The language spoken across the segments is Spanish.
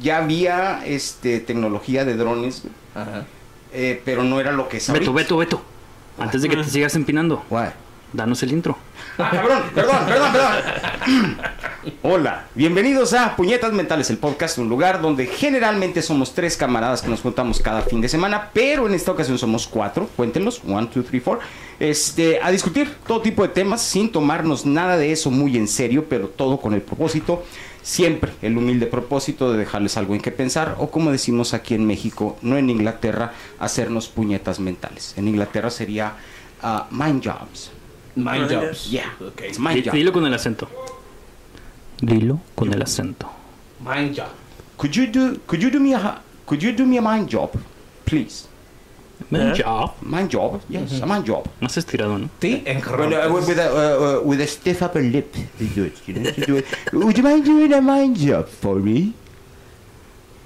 ya había este tecnología de drones, Ajá. eh, pero no era lo que es Beto, ahorita. Beto, Beto. Antes de que te sigas empinando, Guay. danos el intro. Ah, cabrón, perdón, perdón, perdón. Hola, bienvenidos a Puñetas Mentales, el podcast, un lugar donde generalmente somos tres camaradas que nos juntamos cada fin de semana, pero en esta ocasión somos cuatro, cuéntenlos, one, two, three, four, este, a discutir todo tipo de temas sin tomarnos nada de eso muy en serio, pero todo con el propósito, siempre el humilde propósito de dejarles algo en que pensar, o como decimos aquí en México, no en Inglaterra, hacernos puñetas mentales. En Inglaterra sería ah, mind jobs. Mind jobs. Yeah, Okay. it's mind. Dilo con el acento. Dilo con el acento. Mind job. Could you do could you do me a could you do me a mind job, please? Mind job. Mind job, yes, a mind job. Más estirado, ¿no? Sí, en Well, uh, with, a uh, with a stiff upper lip to do it, you know, to do it. Would you mind doing a mind job for me?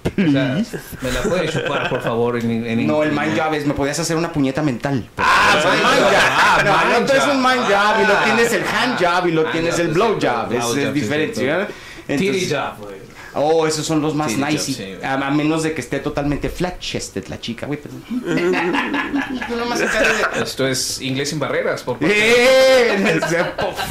O sea, me la puede chupar, por favor, en, en No, el mind job es me podías hacer una puñeta mental. Ah, O sea, mind job. Ah, No, no, tú es un mind job y lo Ah. tienes el hand job y lo Ah, tienes no, el pues blow job. Es, es diferente. Titty job, güey. Oh, esos son los más Sí, nice. sí, a, a menos de que esté totalmente flat chested la chica, güey. Pues, Esto es inglés sin barreras, por favor. ¡Eh!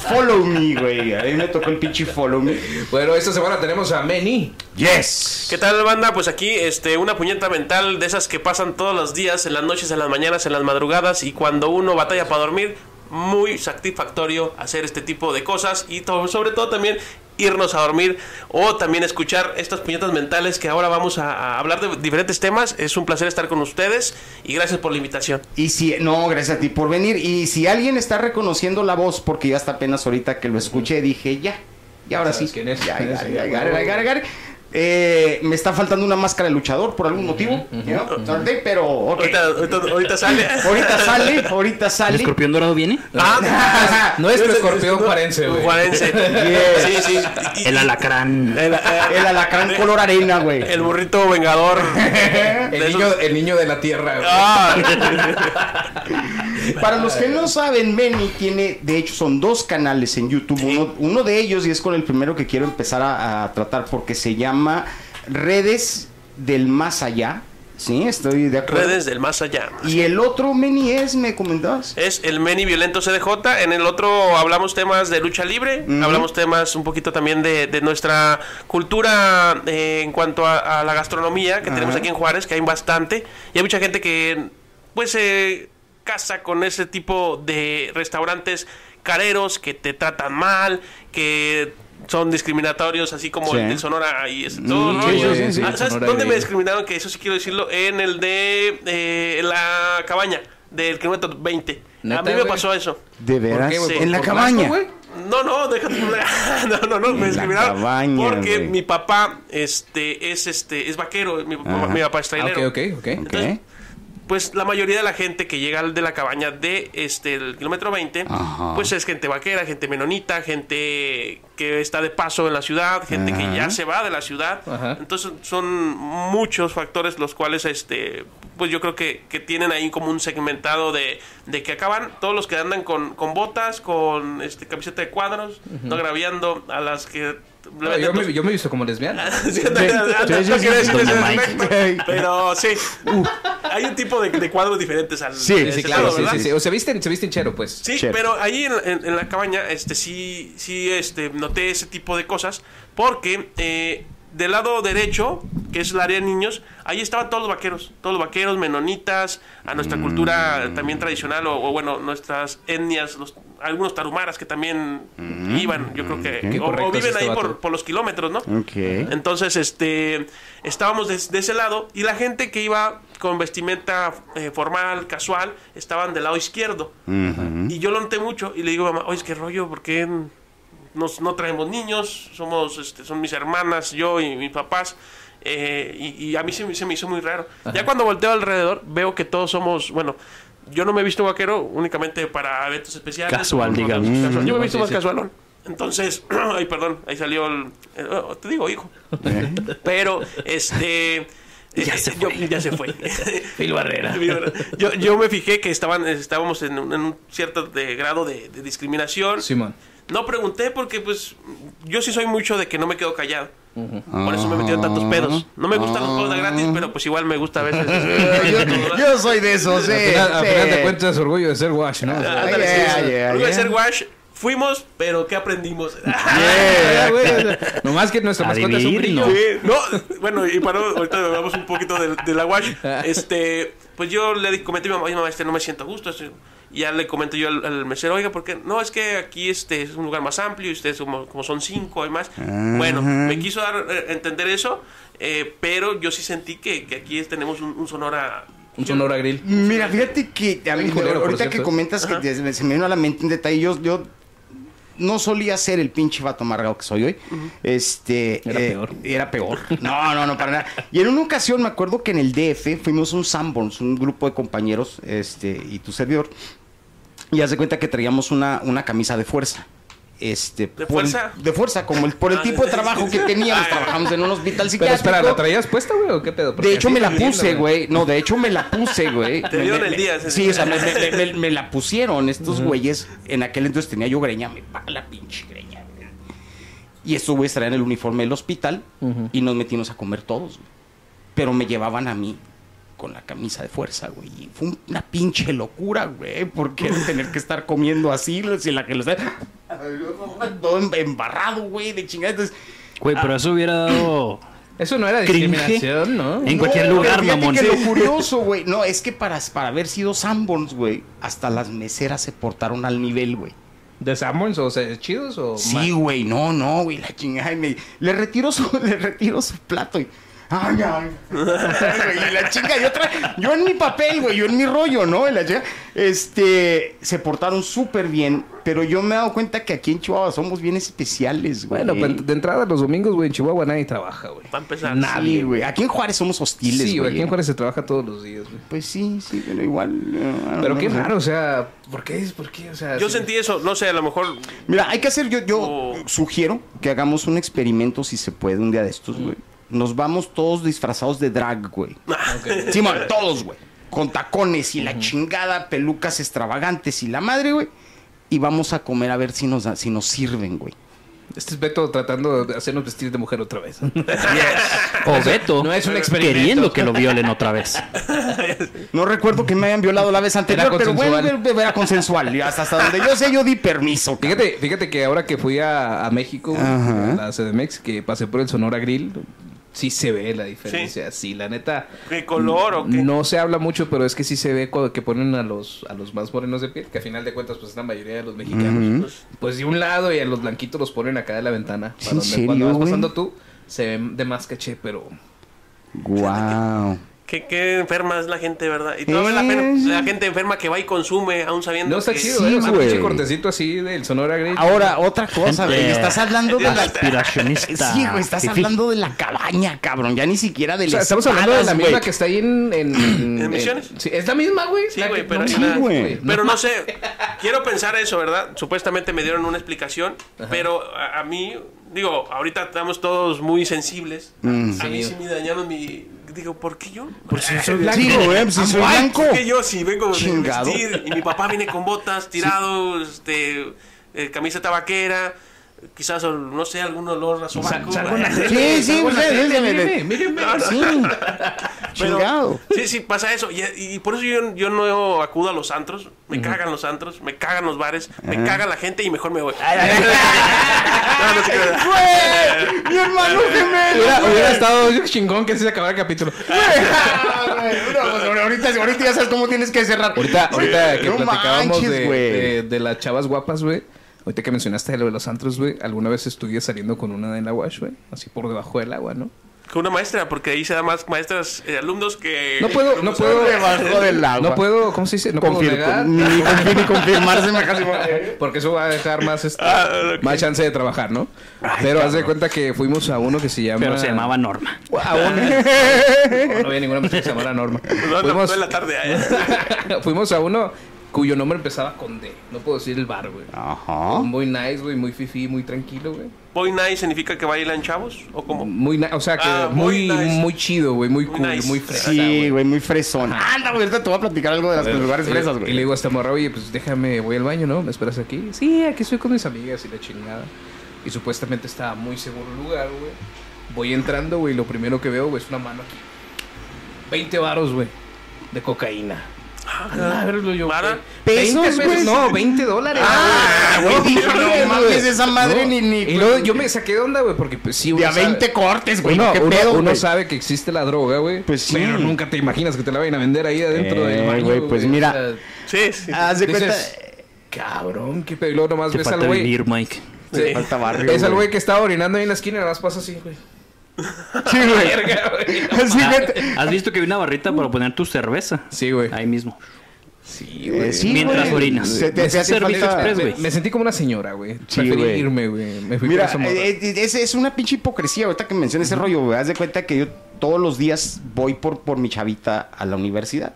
Follow me, güey. A mí me tocó el pinche follow me. Bueno, esta semana tenemos a Manny. Yes. ¿Qué tal, banda? Pues aquí, este, una puñeta mental de esas que pasan todos los días, en las noches, en las mañanas, en las madrugadas, y cuando uno batalla para dormir, muy satisfactorio hacer este tipo de cosas y to- sobre todo también irnos a dormir o también escuchar estas puñetas mentales que ahora vamos a, a hablar de diferentes temas. Es un placer estar con ustedes y gracias por la invitación. Y si, no, gracias a ti por venir. Y si alguien está reconociendo la voz, porque ya hasta apenas ahorita que lo escuché, dije, ya, ya ahora sí. ¿Sabes quién es? Ya, ¿Quién ya, es? ya, ya, ya, ya, ya, ya. Eh, me está faltando una máscara de luchador por algún motivo, you know, sorry, pero ok. Ahorita, ahorita, ahorita sale. Ahorita sale, ahorita ¿El sale. escorpión dorado viene? Ah, Nuestro escorpión juarense, güey. Juarense. Yes. Sí, sí. Y- El alacrán. el, eh, El alacrán color arena, güey. el burrito vengador. El niño, esos- el niño de la tierra, güey. Ah, Para los que no saben, Meni tiene, de hecho, son dos canales en YouTube. Uno, uno de ellos, y es con el primero que quiero empezar a, a tratar, porque se llama Redes del Más Allá. Sí, estoy de acuerdo. redes del más allá. Y el otro, Meni, es, me comentabas. Es el Meni Violento CDJ. En el otro hablamos temas de lucha libre. Hablamos temas un poquito también de, de nuestra cultura eh, en cuanto a, a la gastronomía que tenemos aquí en Juárez, que hay bastante. Y hay mucha gente que pues se casa con ese tipo de restaurantes careros que te tratan mal, que son discriminatorios, así como Sí. el de Sonora y ese todo Mm, el sí, rollo. sí, sí, sí. Ah, ¿Sabes Sonora dónde me discriminaron? Que eso sí quiero decirlo, en el de eh, la cabaña del kilómetro 20. ¿Neta, a mí me pasó eso. De veras. qué. En la ¿Por cabaña. No, no, déjate. no, no, no, me la discriminaron. cabaña, porque mi papá este, es, este, es vaquero. Mi, papá- mi papá es Ah, trailero. ok, ok, ok. Ok. Pues la mayoría de la gente que llega al de la cabaña de este el kilómetro 20, Ajá. pues es gente vaquera, gente menonita, gente que está de paso en la ciudad, gente que ya se va de la ciudad. Ajá. Entonces son muchos factores los cuales este pues yo creo que, que tienen ahí como un segmentado de, de que acaban todos los que andan con, con botas, con este camiseta de cuadros, no agraviando a las que No, yo, me, yo me he visto como lesbiana. Sí, Pero sí, hay un tipo de, de cuadros diferentes al Sí, sí, claro, lado, sí, sí, sí. O se visten, se visten chero, pues. Sí, pero ahí en, en- en la cabaña, este, sí, sí, este, noté ese tipo de cosas, porque eh, del lado derecho, que es el área de niños, ahí estaban todos los vaqueros, todos los vaqueros, menonitas, a nuestra cultura también tradicional, o, o bueno, nuestras etnias, los, algunos tarumaras que también iban, yo creo que, o- es viven ahí por, por los kilómetros, ¿no? Ok. Entonces, este, estábamos de, de ese lado y la gente que iba con vestimenta eh, formal, casual, estaban del lado izquierdo. Y yo lo noté mucho y le digo a mamá, oye, qué rollo, ¿por qué nos, no traemos niños? Somos, este, son mis hermanas, yo y mis papás. eh, y, y a mí se me hizo muy raro. Ya cuando volteo alrededor, veo que todos somos, bueno, yo no me he visto vaquero únicamente para eventos especiales. Casual, digamos. casual. Yo me he visto Sí, más sí. casualón. Entonces, ay, perdón, ahí salió el, el- oh, te digo, hijo. Pero, este... Ya se yo- fue. ya se fue. Phil Barrera. yo, yo me fijé que estaban, estábamos en un, en un cierto de grado de, de discriminación. Simón. No pregunté porque, pues, yo sí soy mucho de que no me quedo callado. Por eso me metieron tantos pedos. No me gustan los juegos de gratis, pero pues igual me gusta a veces. yo, yo soy de esos, sí. Al final, al sí. final de cuentas, orgullo de ser wash, ¿no? Ándale, Yeah, sí, sí. yeah, Luego de ser wash, fuimos, pero ¿qué aprendimos? güey, o sea, Nomás que nuestra mascota es un brillo. ¿no? Sí, no, bueno, y para ahorita hablamos un poquito de, de la wash. Este, pues yo le comenté a mi mamá, "Oye, mamá, este no me siento a gusto. este". Y ya le comento yo al, al mesero, oiga, ¿por qué? No, es que aquí este es un lugar más amplio y ustedes como, como son cinco y más. Bueno, me quiso dar eh, entender eso, eh, pero yo sí sentí que, que aquí es- tenemos un, un Sonora... Un Sonora Grill. Mira, fíjate que a mí, culero, ahorita que comentas que se me vino a la mente un detalle, yo, yo no solía ser el pinche vato amargado que soy hoy. Este Era peor. Era peor. No, no, no, para nada. Y en una ocasión me acuerdo que en el DF fuimos un Sanborns, un grupo de compañeros, este, y tu servidor. Y haz de cuenta que traíamos una, una camisa de fuerza. Este, ¿De el- fuerza? de fuerza, como el, por el Ah, tipo de trabajo que teníamos. Ah. Trabajamos en un hospital Pero psiquiátrico. espera, ¿la traías puesta, güey, o qué pedo? Porque De hecho, me la puse, güey. No, de hecho, me la puse, güey. Te Me- dieron me- el día, sí. Sí, o sea, me, me- me- me la pusieron estos güeyes. En aquel entonces tenía yo greña. Me paga la pinche greña, güey. Y estos güeyes traían el uniforme del hospital y nos metimos a comer todos, güey. Pero me llevaban a mí con la camisa de fuerza, güey. Y fue una pinche locura, güey. Porque tener que estar comiendo así, si la que lo está... Todo em- embarrado, güey, de chingada. Entonces, Güey, pero eso hubiera dado. Eso no era Cringe. discriminación, ¿no? En cualquier lugar, mamón. que lo curioso, güey. No, es que para, para haber sido Sanborns, güey, hasta las meseras se portaron al nivel, güey. ¿De Samuels o sea, chidos o Sí, güey, no, no, güey, la chingada. y me- le retiro su, le retiro su plato y. Ay, ay. Güey, y la chinga, yo, tra- yo en mi papel, güey, yo en mi rollo, ¿no? Y la chinga, este, se portaron súper bien, pero yo me he dado cuenta que aquí en Chihuahua somos bien especiales, güey. Bueno, pues de entrada los domingos, güey, en Chihuahua nadie trabaja, güey. Para empezar. Nadie, güey. Aquí en Juárez somos hostiles, Sí, güey, güey. aquí en Juárez se trabaja todos los días, güey. Pues sí, sí, pero igual. eh, Pero no qué raro, o sea, ¿por qué es? ¿Por qué? O sea, Yo sí. sentí eso, no sé, a lo mejor Mira, hay que hacer, yo, yo Oh. sugiero que hagamos un experimento, si se puede, un día de estos, güey. Nos vamos todos disfrazados de drag, güey. Sí, man, todos, güey. Con tacones y la chingada, pelucas extravagantes y la madre, güey. Y vamos a comer a ver si nos, da- si nos sirven, güey. Este es Beto tratando de hacernos vestir de mujer otra vez. O Beto. No es un experimento. Queriendo que lo violen otra vez. No recuerdo que me hayan violado la vez anterior, Era pero bueno, era- era consensual. Y hasta, hasta donde yo sé, yo di permiso. Fíjate, fíjate que ahora que fui a, a México, Ajá. a la CDMX, que pasé por el Sonora Grill, sí se ve la diferencia. Sí, la neta. qué color o qué. No se habla mucho, pero es que sí se ve cuando que ponen a los, a los más morenos de piel, que a final de cuentas pues es la mayoría de los mexicanos. Pues, pues de un lado y a los blanquitos los ponen acá de la ventana. ¿Es para en donde- serio, cuando vas güey? pasando tú, se ven de más caché, pero... Guau. Qué, qué enferma es la gente, ¿verdad? Y la, Eh. fen- la gente enferma que va y consume, aún sabiendo No está que... chido, sí, ¿eh? O sea, un cortecito así del Sonora Grill. Ahora, otra cosa, güey. Estás hablando de la... Aspiracionista. Sí, güey, estás hablando de la cabaña, cabrón. Ya ni siquiera de O sea, estamos hablando de la misma güey. que está ahí en... ¿En, ¿En Misiones? sí, es la misma, güey. Sí, La güey, que- pero- no sí, güey. Pero no sé, quiero pensar eso, ¿verdad? Supuestamente me dieron una explicación, pero a, a mí, digo, ahorita estamos todos muy sensibles. A mí sí me dañaron mi... Digo, ¿por qué yo? Por si soy Sí, blanco. pues si soy Ay, blanco. ¿por qué yo si vengo de Chingado. vestir y mi papá viene con botas, tirado, este, eh, camiseta vaquera, quizás, no sé, algún olor a sobaco. Sí, sí, pues. Pero- Chingado. Sí, sí, pasa eso. Y, y por eso yo, yo no acudo a los antros. Me cagan los antros, me cagan los bares, me caga la gente y mejor me voy. No, no mi hermano gemelo. Hubiera, hubiera estado chingón que se acabara el capítulo. No, ahorita, ahorita ya sabes cómo tienes que cerrar. Ahorita, ahorita que platicábamos manches, de, güey. de, de las chavas guapas, güey. Ahorita que mencionaste lo de los antros, güey. ¿Alguna vez estuve saliendo con una de la wash, güey? Así por debajo del agua, ¿no? Con una maestra, porque ahí se da más maestras eh, alumnos que... No puedo, no puedo. Debajo del agua. No puedo, ¿cómo se dice? No puedo Confir- negar. ni, ni confirmarse me casi Porque eso va a dejar más, este, Ah, ok. más chance de trabajar, ¿no? Pero haz de cuenta que fuimos a uno que se llama. Pero se llamaba Norma. A uno- No, no había ninguna maestra que se llamara Norma. No, no, Fuimos- no en la tarde. eh. Fuimos a uno cuyo nombre empezaba con D. No puedo decir el bar, güey. Ajá. Muy nice, güey, muy fifi, muy tranquilo, güey. ¿Boy nice significa que bailan chavos? ¿O cómo? Muy o sea que Ah, muy, muy muy, chido, güey, muy Muy cool, nice. muy fresa, Sí, güey, muy fresón. Anda, güey, ahorita te voy a platicar algo de los lugares Y- fresas, Y güey. le digo a esta morra, oye, pues déjame, voy al baño, ¿no? ¿Me esperas aquí? Sí, aquí estoy con mis amigas y la chingada. Y supuestamente estaba muy seguro el lugar, güey. Voy entrando, güey, y lo primero que veo, güey, es una mano aquí. 20 varos, güey, de cocaína. Ah, a verlo yo. ¿Vara? güey. ¿Pesos, 20 güey? No, 20 dólares. Ah, güey, dije, no güey. mames, esa madre No. ni- ni- Y luego yo me saqué de onda, güey, porque pues sí, De uno a sabe- 20 cortes, güey. Uno, ¿Qué uno- pedo, uno güey? sabe que existe la droga, güey. Pues sí. Pero nunca te imaginas que te la vayan a vender ahí adentro Eh, del baño. güey, pues güey. mira. O sea, Sí, sí. Haz de cuenta. Cabrón, qué pedo. Y luego nomás ves al falta güey. Mike. Sí. Falta barrio, Es al güey. güey que estaba orinando ahí en la esquina y nada más pasa así, güey. Sí, güey. Verga, güey. Así Ah. ¿Has visto que hay una barrita para poner tu cerveza? Sí, güey. Ahí mismo. Sí, Eh, sí, Mientras güey. orinas. Se te- Me te hace express, Me, güey. me sentí como una señora, güey. Sí, Preferí güey. irme, güey. Me fui Mira, eh, eh, es, es una pinche hipocresía ahorita que mencionas ese rollo, güey. Haz de cuenta que yo todos los días voy por, por mi chavita a la universidad.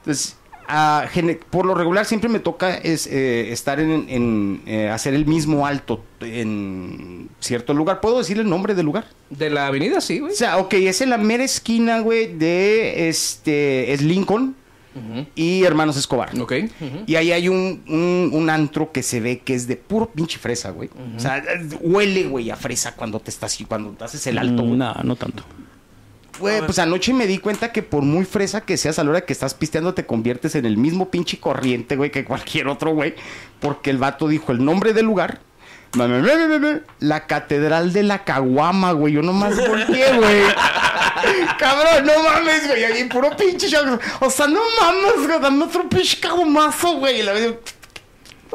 Entonces, a por lo regular siempre me toca es, eh, estar en, en, eh, hacer el mismo alto en cierto lugar. ¿Puedo decir el nombre del lugar? De la avenida, sí, güey. O sea, ok, es en la mera esquina, güey, de este, es Lincoln y Hermanos Escobar. Ok. Y ahí hay un, un, un antro que se ve que es de puro pinche fresa, güey. O sea, huele, güey, a fresa cuando te estás cuando te haces el alto, güey. Mm, No, no tanto. Güey, pues anoche me di cuenta que por muy fresa que seas a la hora que estás pisteando te conviertes en el mismo pinche corriente, güey, que cualquier otro, güey. Porque el vato dijo el nombre del lugar. La Catedral de la Caguama, güey. Yo nomás volteé, güey. Cabrón, no mames, güey. Ahí puro pinche shock. O sea, no mames, güey. Dame otro pinche caguamazo, güey. Y la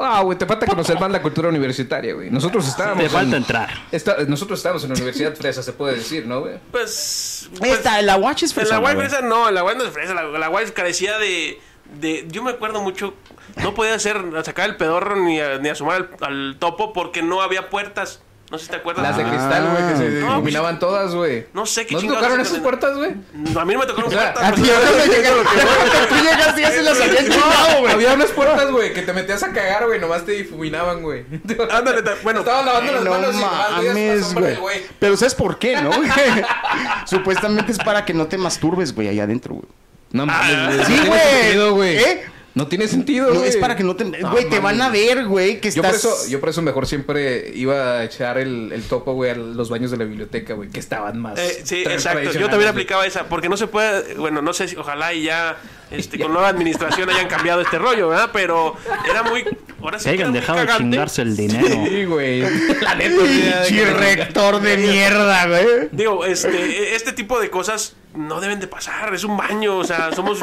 Ah, güey, te falta conocer más la cultura universitaria, güey. Nosotros estábamos. Te falta en- entrar. esta- nosotros estábamos en la Universidad Fresa, se puede decir, ¿no, güey? Pues... pues, Esta, la watch es En fresa. la güey. fresa no, la guay no es fresa, la, la guay carecía de, de... Yo me acuerdo mucho, no podía hacer, sacar el pedorro ni, a- ni asomar al, al topo porque no había puertas. No sé si te acuerdas. Las de cristal, güey, que se No, iluminaban todas, güey. No sé qué ¿No te chingados tocaron esas puertas, güey? No, a mí no me tocaron sea, puertas. A ti, yo cuando llegué- cuando tú llegaste ya se las habían chingado, güey. Había unas puertas, güey, que te metías a cagar, güey, nomás te difuminaban, güey. Ándale, ta- bueno. Estaban lavando las No manos y nomás veías la mames, güey. Pero ¿sabes por qué, no? Supuestamente es para que no te masturbes, güey, allá adentro, güey. No mames, Ah, güey. sí, no tiene güey. sentido, güey. ¿Eh? No tiene sentido, No, güey. es para que no te... Güey, te van a ver, güey, que Yo por, estás... eso, yo por eso mejor siempre iba a echar el, el topo, güey, a los baños de la biblioteca, güey, que estaban más. Eh, sí, exacto. Yo también aplicaba esa, porque no se puede, bueno, no sé si, ojalá y ya, este, con nueva administración hayan cambiado este rollo, ¿verdad? Pero era muy, ahora sí Que hayan dejado de cagante. chingarse el dinero. Sí, güey. La neta, güey, Pinche rector de mierda, güey. Digo, este, este tipo de cosas no deben de pasar, es un baño, o sea, somos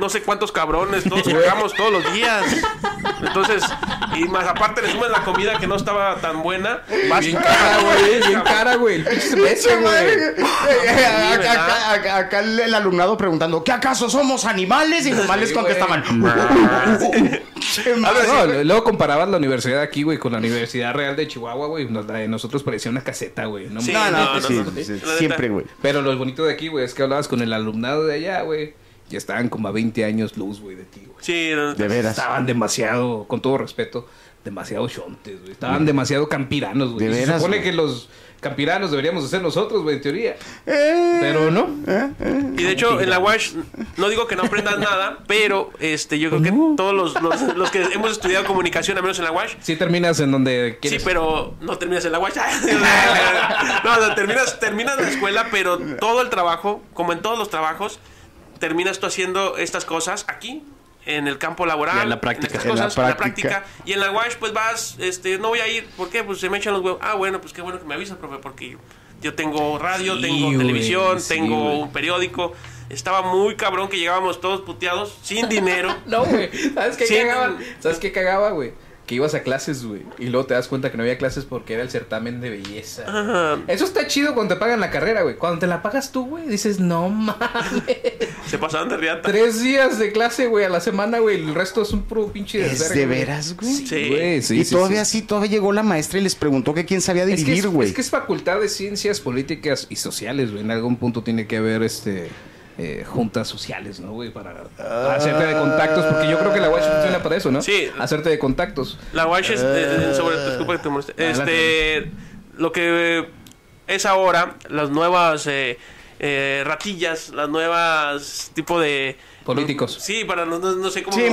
no, sé cuántos cabrones, todos jugamos todos los días. Entonces, y más aparte le suman la comida que no estaba tan buena. vas- Bien cara, güey, bien cara, güey. El pinche semestre, güey. Acá, el alumnado preguntando, ¿qué acaso somos animales? Y nomás les Sí, contestaban. Ah, madre. no, luego comparabas la universidad aquí, güey, con la Universidad Real de Chihuahua, güey. Nos, la de nosotros parecía una caseta, güey. No, Sí, No, no, no, no, sí, no, sí, la neta. siempre, güey. Pero lo bonito de aquí, güey, es que hablabas con el alumnado de allá, güey. Y estaban como a 20 años luz, güey, de ti, güey. Sí, no, De veras. Estaban demasiado, con todo respeto, demasiado chontes, güey. Estaban demasiado campiranos, güey. Se veras, supone que los campiranos deberíamos de ser nosotros, güey, en teoría. Eh, Pero no. Y de hecho, en la WASH, no digo que no aprendas nada, pero este, yo creo que todos los, los, los que hemos estudiado comunicación, al menos en la WASH, Sí terminas en donde Sí, quieres. pero no terminas en la WASH. no, no, terminas, terminas la escuela, pero todo el trabajo, como en todos los trabajos, terminas tú haciendo estas cosas aquí, en el campo laboral. Y en la práctica. En la cosas, en la práctica. Y en la WASH, pues vas, este, no voy a ir. ¿Por qué? Pues se me echan los huevos. Ah, bueno, pues qué bueno que me avisas, profe, porque yo, yo tengo radio, Sí, tengo televisión, sí, tengo un periódico. Estaba muy cabrón que llegábamos todos puteados, sin dinero. No, güey. ¿Sabes qué Sí, cagaba? no. ¿Sabes qué cagaba, güey? Que ibas a clases, güey. Y luego te das cuenta que no había clases porque era el certamen de belleza. Ajá. Eso está chido cuando te pagan la carrera, güey. Cuando te la pagas tú, güey, dices, no mames. Se pasaban de riata. Tres días de clase, güey, a la semana, güey. El resto es un puro pinche ¿Es desvergue, de güey. veras, güey? Sí. Güey, sí, y sí, todavía sí. sí, todavía llegó la maestra y les preguntó que quién sabía Es que, dividir, es, güey. es que es facultad de ciencias políticas y sociales, güey. En algún punto tiene que haber este eh, juntas sociales, ¿no, güey? Para, hacerte de contactos, porque yo creo que la UASH funciona para eso, ¿no? Sí. Hacerte de contactos. La Wash es eh, sobre disculpa que te moleste. Este lo que es ahora las nuevas eh, eh, ratillas, las nuevas tipo de Políticos. Sí, para no, no, no sé cómo Sí,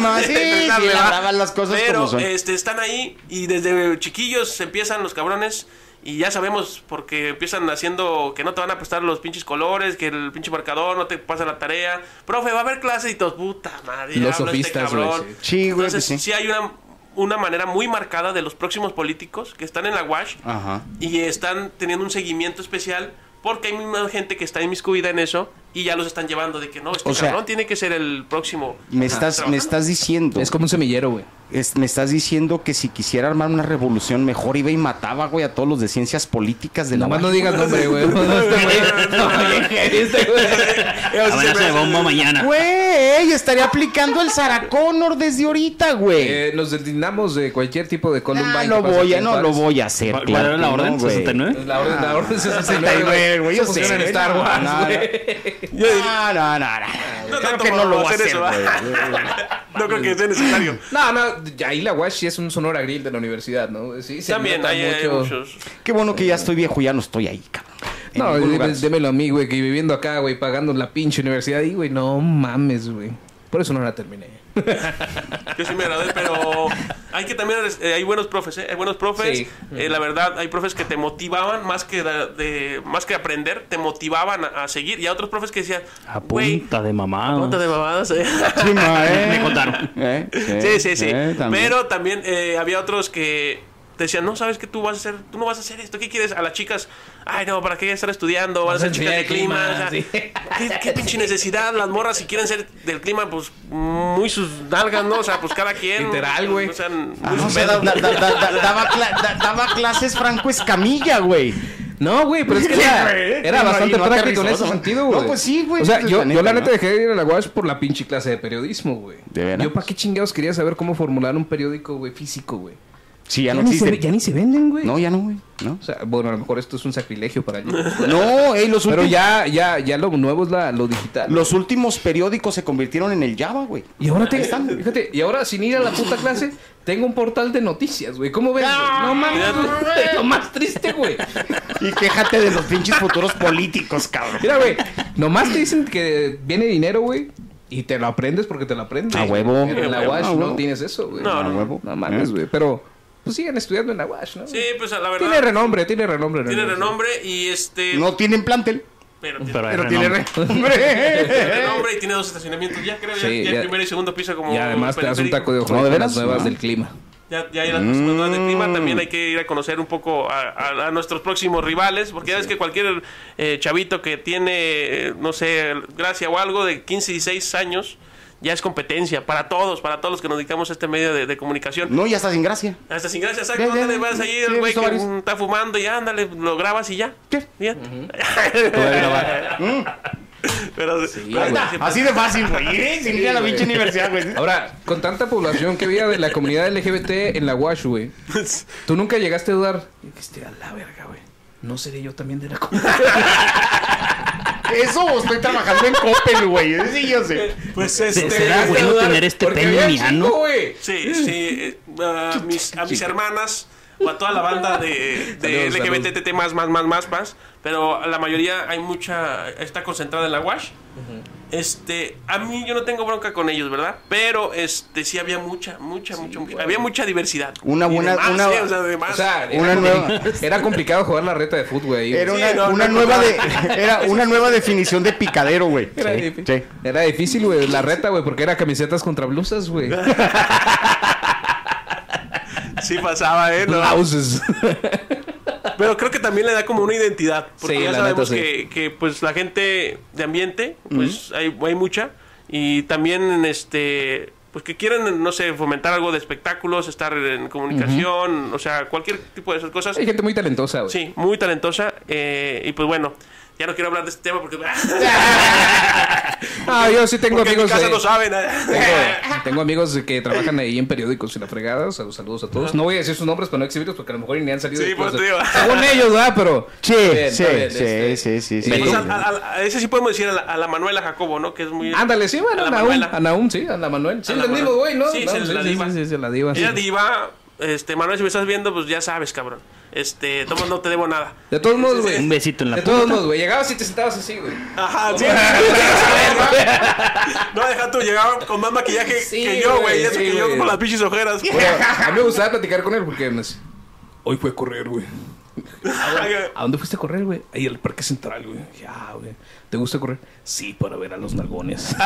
verdad, las cosas Pero como son. este están ahí y desde chiquillos empiezan los cabrones y ya sabemos porque empiezan haciendo que no te van a prestar los pinches colores, que el pinche marcador no te pasa la tarea. Profe, va a haber clase y todos, puta madre, Los este sofistas, güey, cabrón. Sí, güey, Entonces, sí. sí hay una una manera muy marcada de los próximos políticos que están en la WASH Ajá. y están teniendo un seguimiento especial porque hay misma gente que está inmiscuida en eso y ya los están llevando de que no, este O sea, cabrón tiene que ser el próximo. Me estás, me estás diciendo. Es como un semillero, güey. es- me estás diciendo que si quisiera armar una revolución mejor iba y mataba, güey, a todos los de ciencias políticas de la Nomás no digas nombre, güey. No, este güey- este güey. Amenaza de bomba mañana. Güey, estaría aplicando el Sarah Connor desde ahorita, güey. Eh, nos deslindamos de cualquier tipo de Columbine. Ah, pasa voy a, no lo voy a hacer. ¿Cuál claro era la orden? no, güey. ¿69? La orden, la orden 69, 69, güey, yo sé, en Star Wars, no, no. No, no, no, no. No Creo que no lo voy a hacer, eso, güey. ¿verdad? no creo que sea necesario. No, no, ahí la WASH sí es un sonora grill de la universidad, ¿no? Sí, se También nota hay, hay mucho. muchos. Qué bueno que ya estoy viejo, ya no estoy ahí, cabrón. En No, ningún démelo a mí, güey, que viviendo acá, güey, pagando la pinche universidad y, güey, no mames, güey. Por eso no la terminé. Yo sí me agradé, pero hay que también eh, hay buenos profes, ¿eh? Hay buenos profes. Sí. Eh, la verdad, hay profes que te motivaban más que de, de- más que aprender, te motivaban a, a seguir y a otros profes que decían, A punta de mamá. ponte de mamadas, eh. Sí, ma, ¿eh? Me contaron. Eh, Sí, sí, sí. eh, también. Pero también eh, había otros que te decían, no, sabes que tú vas a hacer, tú no vas a hacer esto, ¿qué quieres? A las chicas, ay, no, ¿para qué estar estudiando? Van a Vas a ser chicas de clima. clima, o sea, sí. ¿qué, qué pinche necesidad? Las morras, si quieren ser del clima, pues muy sus nalgas, ¿no? O sea, pues cada quien. Literal, güey. O sea, muy Ah, sus o sea, pedos. da- da- da- da- daba, cla- da- daba clases Franco Escamilla, güey. No, güey, pero es que era, bastante no práctico en ese sentido, güey. No, pues sí, güey, O sea, yo, la yo neta, la neta ¿no? dejé de ir a la UASH por la pinche clase de periodismo, güey. Yo para qué chingados quería saber cómo formular un periódico, güey, físico, güey. Sí, ya no ni se, existen. ya ni se venden, güey. No, ya no, güey. No, O sea, bueno, a lo mejor esto es un sacrilegio para ellos. no ey, los, Pero últimos, ya, ya, ya lo nuevo es la, lo digital. los últimos periódicos se convirtieron en el Java, güey. Y ahora te fíjate, y ahora sin ir a la puta clase, tengo un portal de noticias, güey. ¿Cómo ves? güey? No mames, es lo más triste, güey. Y quéjate de los pinches futuros políticos, cabrón. Mira, güey, nomás te dicen que viene dinero, güey. Y te lo aprendes porque te lo aprendes. A huevo. Pero en la UASH huevo. no tienes eso, güey. No, A no. huevo. No mames, ¿Eh? güey. Pero, pues siguen estudiando en la UASH, ¿no? Sí, pues la verdad. Tiene renombre, tiene renombre. Tiene renombre. y este. No tienen plantel, Pero, tiene Pero, tiene renombre. tiene renombre. y tiene dos estacionamientos. Ya creo, ya, Sí, ya ya. el primer y segundo piso como. Y además te das un taco de ojo No, ¿de veras? las nuevas No. del clima. Ya, ya hay las próximas nuevas del clima. Mm. También hay que ir a conocer un poco a, a- a nuestros próximos rivales. Porque ya ves que cualquier eh, chavito que tiene, eh, no sé, gracia o algo de 15 y 16 años, ya es competencia para todos, para todos los que nos dedicamos a este medio de, de comunicación. No, ya está sin gracia. Hasta sin gracia, ¿sabes? Ya, ¿Dónde ya, le vas ahí el güey que varios. mm, está fumando y ándale, lo grabas y ya? ¿Qué? Ya. Mm. Pero, Ahí pero- está. Así de fácil, güey. Sin ir a la pinche universidad, güey. Ahora, con tanta población que había de la comunidad LGBT en la UASH, güey. Tú nunca llegaste a dudar. Dijiste, a la verga, güey. No seré yo también de la comunidad. Eso o estoy trabajando en Coppel, güey. Sí, yo sé. Pues ¿Se- este. será bueno tener este pene miano? chico, güey. Sí, sí. eh, a, mis, a mis hermanas o a toda la banda de, de LGBTT más, más, más, más, más. Pero la mayoría hay mucha. Está concentrada en la WASH. Este, a mí yo no tengo bronca con ellos, ¿verdad? Pero este sí había mucha, mucha, mucha, mucha- había mucha diversidad. Una buena- una- ¿eh? o sea, de más. O sea, era, Una nueva- era complicado jugar la reta de fútbol, güey. Era Sí, una, no, una no, nueva no. de, era una nueva definición de picadero, güey. Era, Sí, difícil. sí. era difícil, güey, la reta, güey, porque era camisetas contra blusas, güey. sí pasaba, ¿eh? No. Blouses. Pero creo que también le da como una identidad. Porque Sí, ya sabemos neta, sí. que, que, pues la gente de ambiente, pues hay, hay mucha. Y también este pues que quieren, no sé, fomentar algo de espectáculos, estar en comunicación, o sea, cualquier tipo de esas cosas. Hay gente muy talentosa, güey. Sí, muy talentosa. eh, y pues bueno, ya no quiero hablar de este tema porque, Ah, yo sí tengo porque en mi amigos. casa de- no saben. ¿eh? Tengo, tengo amigos que trabajan ahí en periódicos y la fregada. o sea, saludos a todos. No voy a decir sus nombres para no exhibirlos porque a lo mejor ni han salido. Sí, te digo. Según ellos, ¿verdad? Pero. Sí, bien, sí, bien, sí, este, sí, sí. Pues a, a- a ese sí podemos decir a la, a la Manuela Jacobo, ¿no? Que es muy... Ándale, sí, bueno, A Naum, Manuela. a Naum, sí, a la Manuel. Sí, la mismo, güey, ¿no? Sí, No, la diva. Sí, sí, sí, la diva. Ella diva, este, Manuel, si me estás viendo, pues ya sabes, cabrón. Este, tomo, no te debo nada. De todos modos, güey. Un besito en la De todos modos, güey. Llegabas y te sentabas así, güey. Ajá, sí. no, deja tú, llegaba con más maquillaje Sí, que yo, güey. güey, Y eso sí, que yo güey. con las pinches ojeras. Bueno, a mí me gustaba platicar con él porque me decía, hoy fue a correr, güey. ¿A dónde fuiste a correr, güey? Ahí al Parque Central, güey. Dije, Ah, güey. ¿Te gusta correr? Sí, para ver a los nalgones.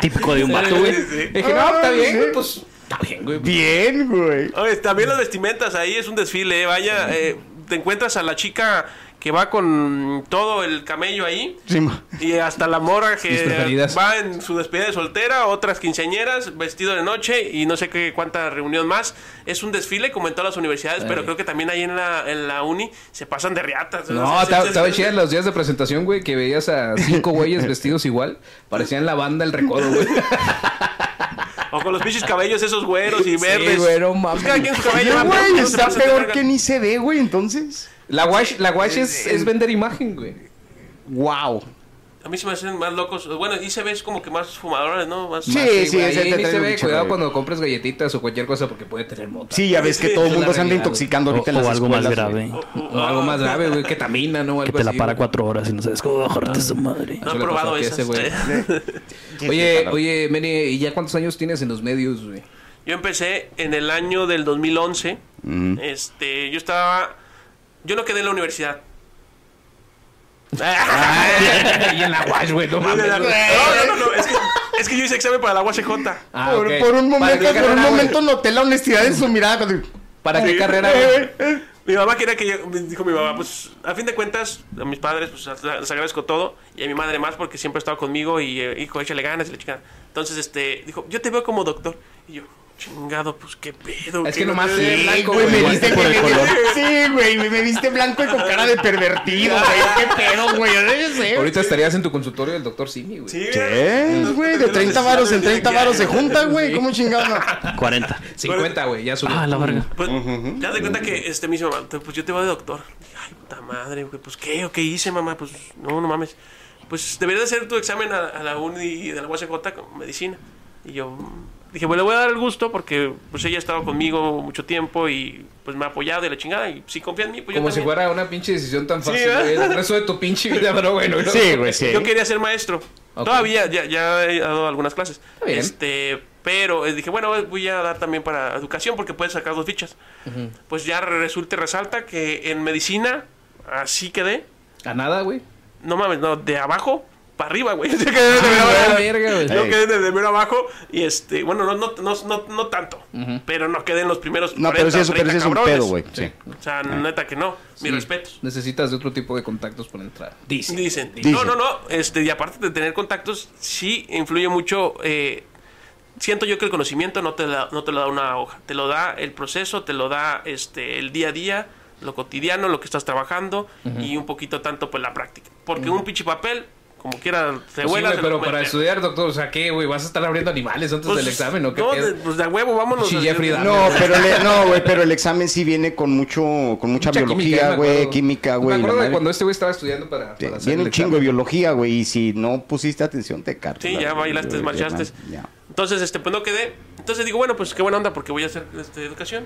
Típico de un vato, güey. Sí, sí. Dije, no, está bien, güey, pues está bien, güey. Bien, güey. Oye, también las vestimentas, ahí es un desfile, eh, vaya. eh, te encuentras a la chica que va con todo el camello ahí. Sí. Y hasta la morra Mis que va en su despedida de soltera, otras quinceañeras, vestido de noche y no sé qué cuánta reunión más. Es un desfile como en todas las universidades, pero creo que también ahí en la, en la uni se pasan de riatas. No, estaba chida en los días de presentación, güey, que veías a cinco güeyes vestidos igual. Parecían la banda El Recodo, güey. O con los pinches cabellos esos güeros y Sí, verdes. güey, no mames. Pues cada quien su cabello. Oye, va, güey, está peor que ni se ve, güey, entonces. La wash, la wash es, es vender imagen, güey. Wow. A mí se me hacen más locos. Bueno, y se ves como que más fumadores, ¿no? Más, Sí, más- sí, trae se ve. Cuidado güey. cuando compres galletitas o cualquier cosa porque puede tener mota. Sí, ya ves que Sí, todo el mundo se anda intoxicando ahorita en O, las o algo más grave. O algo más grave, güey, que tamina, ¿no? Que te la para güey. cuatro horas y no sabes cómo bajarte su madre. No he Eso probado ese güey. Oye, oye, Meni, ¿y ya cuántos años tienes en los medios, güey? Yo empecé en el año del 2011. Mm. Este, yo estaba... Yo no quedé en la universidad. y en la wash, güey, no No, no, no, no, no, es que, es que yo hice examen para la UACJ. Ah, por, ok. por un ¿Para momento, por un güey? momento noté la honestidad en su mirada. ¿Para qué Sí. carrera, güey? Mi mamá quería que yo, dijo mi mamá, pues a fin de cuentas, a mis padres, pues les agradezco todo, y a mi madre más porque siempre ha estado conmigo y eh, hijo, échale ganas y la chica. Entonces, este, dijo, yo te veo como doctor. Y yo, chingado, pues qué pedo. Es que nomás no- es blanco, güey, me viste por el me- color. Sí, güey, me viste blanco y con cara de pervertido, güey. Qué pedo, güey. Debe ser. Ahorita estarías en tu consultorio del doctor Simi, güey. Sí, ¿Qué? Güey, de 30 varos en 30 varos se juntan, güey. ¿Cómo chingado? 40. 50, güey, ya subió. Ah, la verga. Pues, ya te cuenta que este "Te- pues yo te voy de doctor. Ay, puta madre, güey, pues qué, o qué hice, mamá, pues no, no mames. Pues deberías hacer tu examen a, la uni de la UACJ con medicina. Y yo dije, bueno, le voy a dar el gusto porque pues ella ha estado conmigo mucho tiempo y pues me ha apoyado y la chingada. Y si confía en mí, pues Como yo si también. fuera una pinche decisión tan fácil, güey. El resto de tu pinche vida, pero bueno. ¿no? Sí, güey, sí. Yo quería ser maestro. Todavía, ya, ya he dado algunas clases. Está bien. Este, pero eh, dije, bueno, voy a dar también para educación porque puedes sacar dos fichas. Pues ya resulta y resalta que en medicina, así quedé. A nada, güey. No mames, no, de abajo para arriba, güey. Así quedé de Ah, mero abajo. Yo quedé de, de mero abajo y este, bueno, no, no, no, no, no tanto, pero no quedé en los primeros No, pero 40, sí, eso, pero 30 sí es un pedo, güey. Sí. O sea, neta que no, mis Sí. respetos. Necesitas de otro tipo de contactos para entrar. Dice. Dicen. Dicen. No, no, no. Este, y aparte de tener contactos, sí influye mucho. eh, siento yo que el conocimiento no te, da, no te lo da una hoja. Te lo da el proceso, te lo da este, el día a día, lo cotidiano, lo que estás trabajando y un poquito tanto pues la práctica. Porque un pinche papel, como quiera, se Pues sí, vuela. lo pero para estudiar, doctor, o sea, ¿qué, güey? ¿Vas a estar abriendo animales antes Pues, del examen o qué no, de, pues de huevo, vámonos. Sí, Jeffrey. No, pero le- no, güey, pero el examen sí viene con mucho, con mucha, Mucha biología, güey, química, güey. Me acuerdo de cuando este güey estaba estudiando para, para hacer Viene un chingo de biología, güey, y si no pusiste atención te cargas. Sí, ya bailaste, marchaste. Ya. Entonces, este, pues no quedé. Entonces digo, bueno, pues qué buena onda porque voy a hacer este, educación.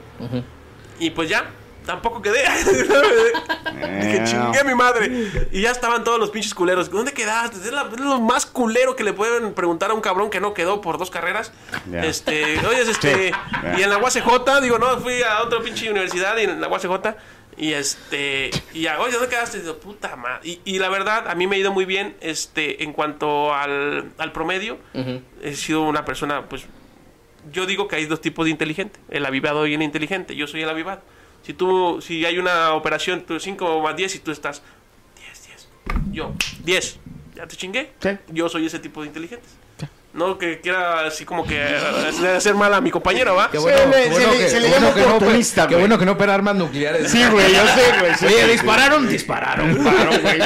Y pues ya, tampoco quedé. Dije, chingué a mi madre. Y ya estaban todos los pinches culeros. ¿Dónde quedaste? Es, la- es lo más culero que le pueden preguntar a un cabrón que no quedó por dos carreras. Ya. Este, oye, este, Sí. y en la UACJ, digo, no, fui a otra pinche universidad y en la UACJ. Y este, y ya, oye, ¿dónde quedaste? Y digo, puta madre. Y, y la verdad, a mí me ha ido muy bien, este, en cuanto al, al promedio. He sido una persona, pues, yo digo que hay dos tipos de inteligente, el avivado y el inteligente. Yo soy el avivado. Si tú, si hay una operación, tú 5 más 10 y tú estás 10, 10. Yo, 10. Ya te chingué. Sí. Yo soy ese tipo de inteligentes. No que quiera así como que eh, hacer mal a mi compañero, ¿va? Qué Se bueno, le- qué bueno se le- que- se le bueno llama que no Qué bueno que no opera armas nucleares. Sí, güey, yo sé, güey. sí, Oye, sí, dispararon, dispararon. Güey.